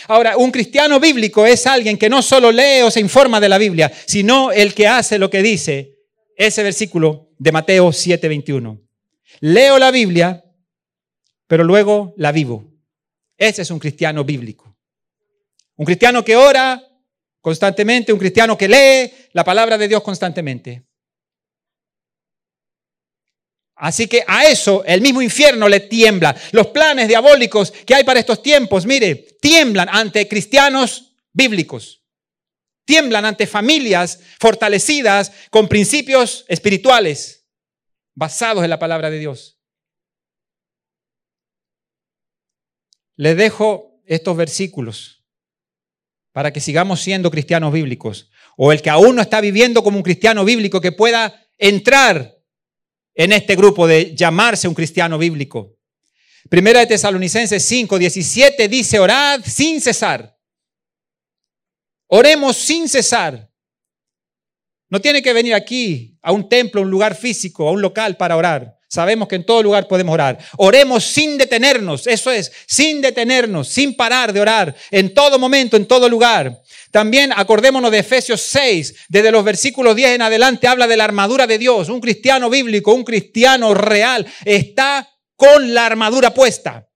Ahora, un cristiano bíblico es alguien que no solo lee o se informa de la Biblia, sino el que hace lo que dice ese versículo de Mateo 7:21. Leo la Biblia, pero luego la vivo. Ese es un cristiano bíblico. Un cristiano que ora constantemente, un cristiano que lee la palabra de Dios constantemente. Así que a eso el mismo infierno le tiembla. Los planes diabólicos que hay para estos tiempos, mire, tiemblan ante cristianos bíblicos. Tiemblan ante familias fortalecidas con principios espirituales basados en la palabra de Dios. Les dejo estos versículos para que sigamos siendo cristianos bíblicos. O el que aún no está viviendo como un cristiano bíblico que pueda entrar en este grupo de llamarse un cristiano bíblico. Primera de Tesalonicenses 5, 17 dice, orad sin cesar. Oremos sin cesar. No tiene que venir aquí a un templo, a un lugar físico, a un local para orar. Sabemos que en todo lugar podemos orar. Oremos sin detenernos, eso es, sin detenernos, sin parar de orar, en todo momento, en todo lugar. También acordémonos de Efesios 6, desde los versículos 10 en adelante habla de la armadura de Dios. Un cristiano bíblico, un cristiano real, está con la armadura puesta.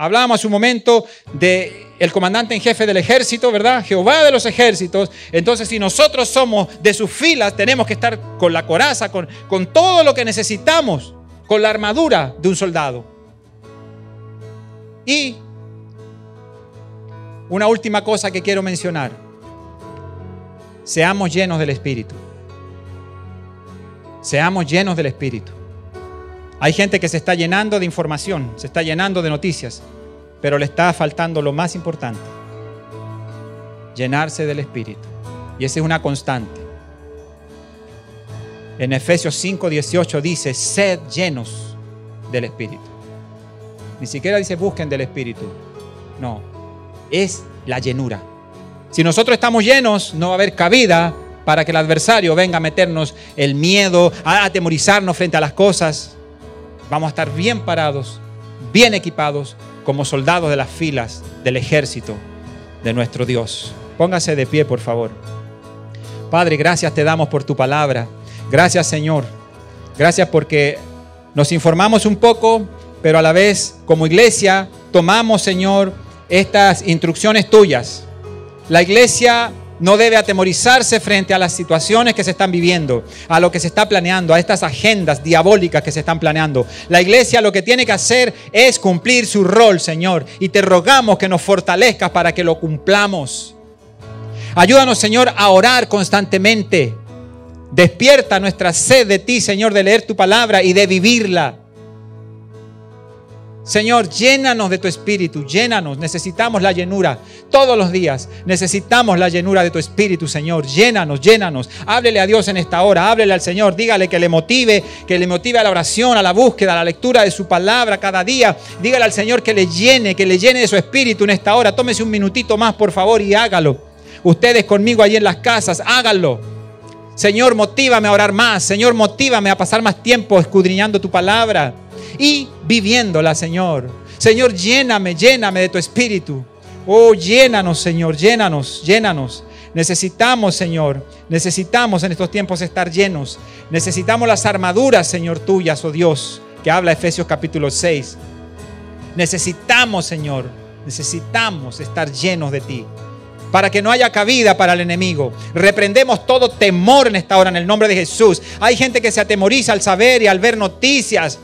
Hablábamos un momento de comandante en jefe del ejército, ¿verdad? Jehová de los ejércitos. Entonces, si nosotros somos de sus filas, tenemos que estar con la coraza, con, con todo lo que necesitamos, con la armadura de un soldado. Y una última cosa que quiero mencionar. Seamos llenos del Espíritu. Seamos llenos del Espíritu. Hay gente que se está llenando de información, se está llenando de noticias, pero le está faltando lo más importante, llenarse del Espíritu. Y esa es una constante. En Efesios 5:18 dice, sed llenos del Espíritu. Ni siquiera dice busquen del Espíritu. No, es la llenura. Si nosotros estamos llenos, no va a haber cabida para que el adversario venga a meternos el miedo, a atemorizarnos frente a las cosas. Vamos a estar bien parados, bien equipados, como soldados de las filas del ejército de nuestro Dios. Póngase de pie, por favor. Padre, gracias te damos por tu palabra. Gracias, Señor. Gracias porque nos informamos un poco, pero a la vez, como iglesia, tomamos, Señor, estas instrucciones tuyas. La iglesia no debe atemorizarse frente a las situaciones que se están viviendo, a lo que se está planeando, a estas agendas diabólicas que se están planeando. La iglesia lo que tiene que hacer es cumplir su rol, Señor, y te rogamos que nos fortalezcas para que lo cumplamos. Ayúdanos, Señor, a orar constantemente. Despierta nuestra sed de ti, Señor, de leer tu palabra y de vivirla. Señor, llénanos de tu espíritu, llénanos. Necesitamos la llenura todos los días. Necesitamos la llenura de tu espíritu, Señor. Llénanos, llénanos. Háblele a Dios en esta hora, háblele al Señor. Dígale que le motive, que le motive a la oración, a la búsqueda, a la lectura de su palabra cada día. Dígale al Señor que le llene, que le llene de su espíritu en esta hora. Tómese un minutito más, por favor, y hágalo. Ustedes conmigo allí en las casas, háganlo. Señor, motívame a orar más. Señor, motívame a pasar más tiempo escudriñando tu palabra y viviéndola, Señor. Señor, lléname, lléname de tu espíritu. Oh, llénanos, Señor, llénanos, llénanos. Necesitamos, Señor, necesitamos en estos tiempos estar llenos. Necesitamos las armaduras, Señor, tuyas, oh Dios, que habla Efesios capítulo 6. Necesitamos, Señor, necesitamos estar llenos de ti para que no haya cabida para el enemigo. Reprendemos todo temor en esta hora en el nombre de Jesús. Hay gente que se atemoriza al saber y al ver noticias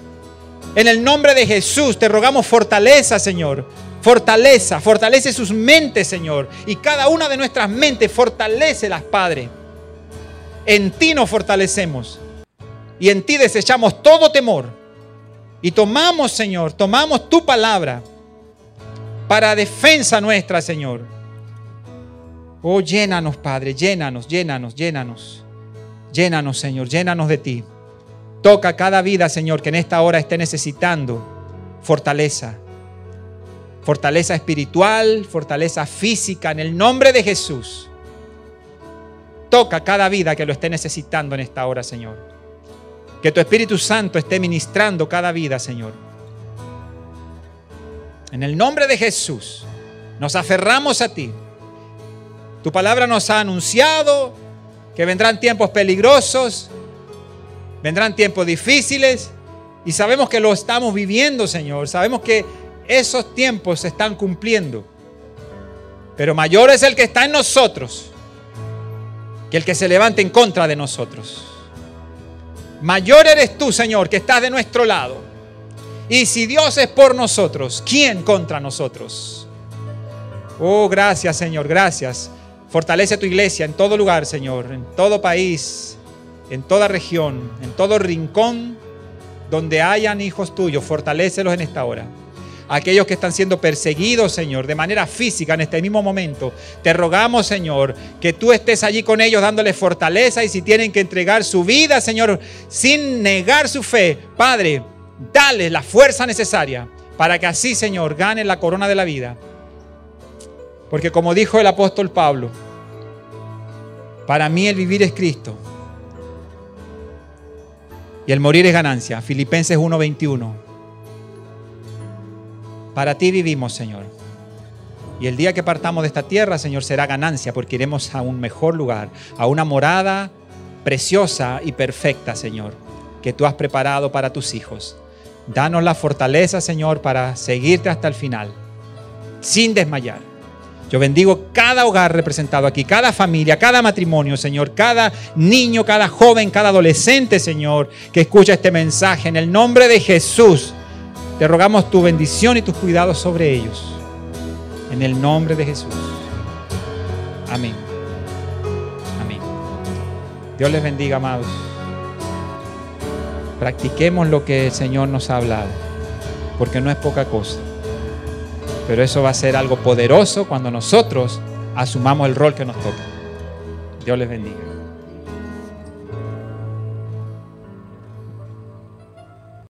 en el nombre de Jesús te rogamos fortaleza, Señor. Fortaleza, fortalece sus mentes, Señor. Y cada una de nuestras mentes, las Padre. En ti nos fortalecemos. Y en ti desechamos todo temor. Y tomamos, Señor, tomamos tu palabra para defensa nuestra, Señor. Oh, llénanos, Padre, llénanos, llénanos, llénanos. Llénanos, Señor, llénanos de ti. Toca cada vida, Señor, que en esta hora esté necesitando fortaleza. Fortaleza espiritual, fortaleza física, en el nombre de Jesús. Toca cada vida que lo esté necesitando en esta hora, Señor. Que tu Espíritu Santo esté ministrando cada vida, Señor. En el nombre de Jesús, nos aferramos a ti. Tu palabra nos ha anunciado que vendrán tiempos peligrosos, Vendrán tiempos difíciles y sabemos que lo estamos viviendo, Señor. Sabemos que esos tiempos se están cumpliendo. Pero mayor es el que está en nosotros que el que se levante en contra de nosotros. Mayor eres tú, Señor, que estás de nuestro lado. Y si Dios es por nosotros, ¿quién contra nosotros? Oh, gracias, Señor, gracias. Fortalece tu iglesia en todo lugar, Señor, en todo país, en toda región, en todo rincón donde hayan hijos tuyos, fortalécelos en esta hora. Aquellos que están siendo perseguidos, Señor, de manera física en este mismo momento, te rogamos, Señor, que tú estés allí con ellos dándoles fortaleza y si tienen que entregar su vida, Señor, sin negar su fe, Padre, dale la fuerza necesaria para que así, Señor, ganen la corona de la vida. Porque como dijo el apóstol Pablo, para mí el vivir es Cristo y el morir es ganancia. Filipenses 1:21. Para ti vivimos, Señor. Y el día que partamos de esta tierra, Señor, será ganancia porque iremos a un mejor lugar, a una morada preciosa y perfecta, Señor, que tú has preparado para tus hijos. Danos la fortaleza, Señor, para seguirte hasta el final, sin desmayar. Yo bendigo cada hogar representado aquí, cada familia, cada matrimonio, Señor, cada niño, cada joven, cada adolescente, Señor, que escucha este mensaje. En el nombre de Jesús, te rogamos tu bendición y tus cuidados sobre ellos. En el nombre de Jesús. Amén. Amén. Dios les bendiga, amados. Practiquemos lo que el Señor nos ha hablado, porque no es poca cosa. Pero eso va a ser algo poderoso cuando nosotros asumamos el rol que nos toca. Dios les bendiga.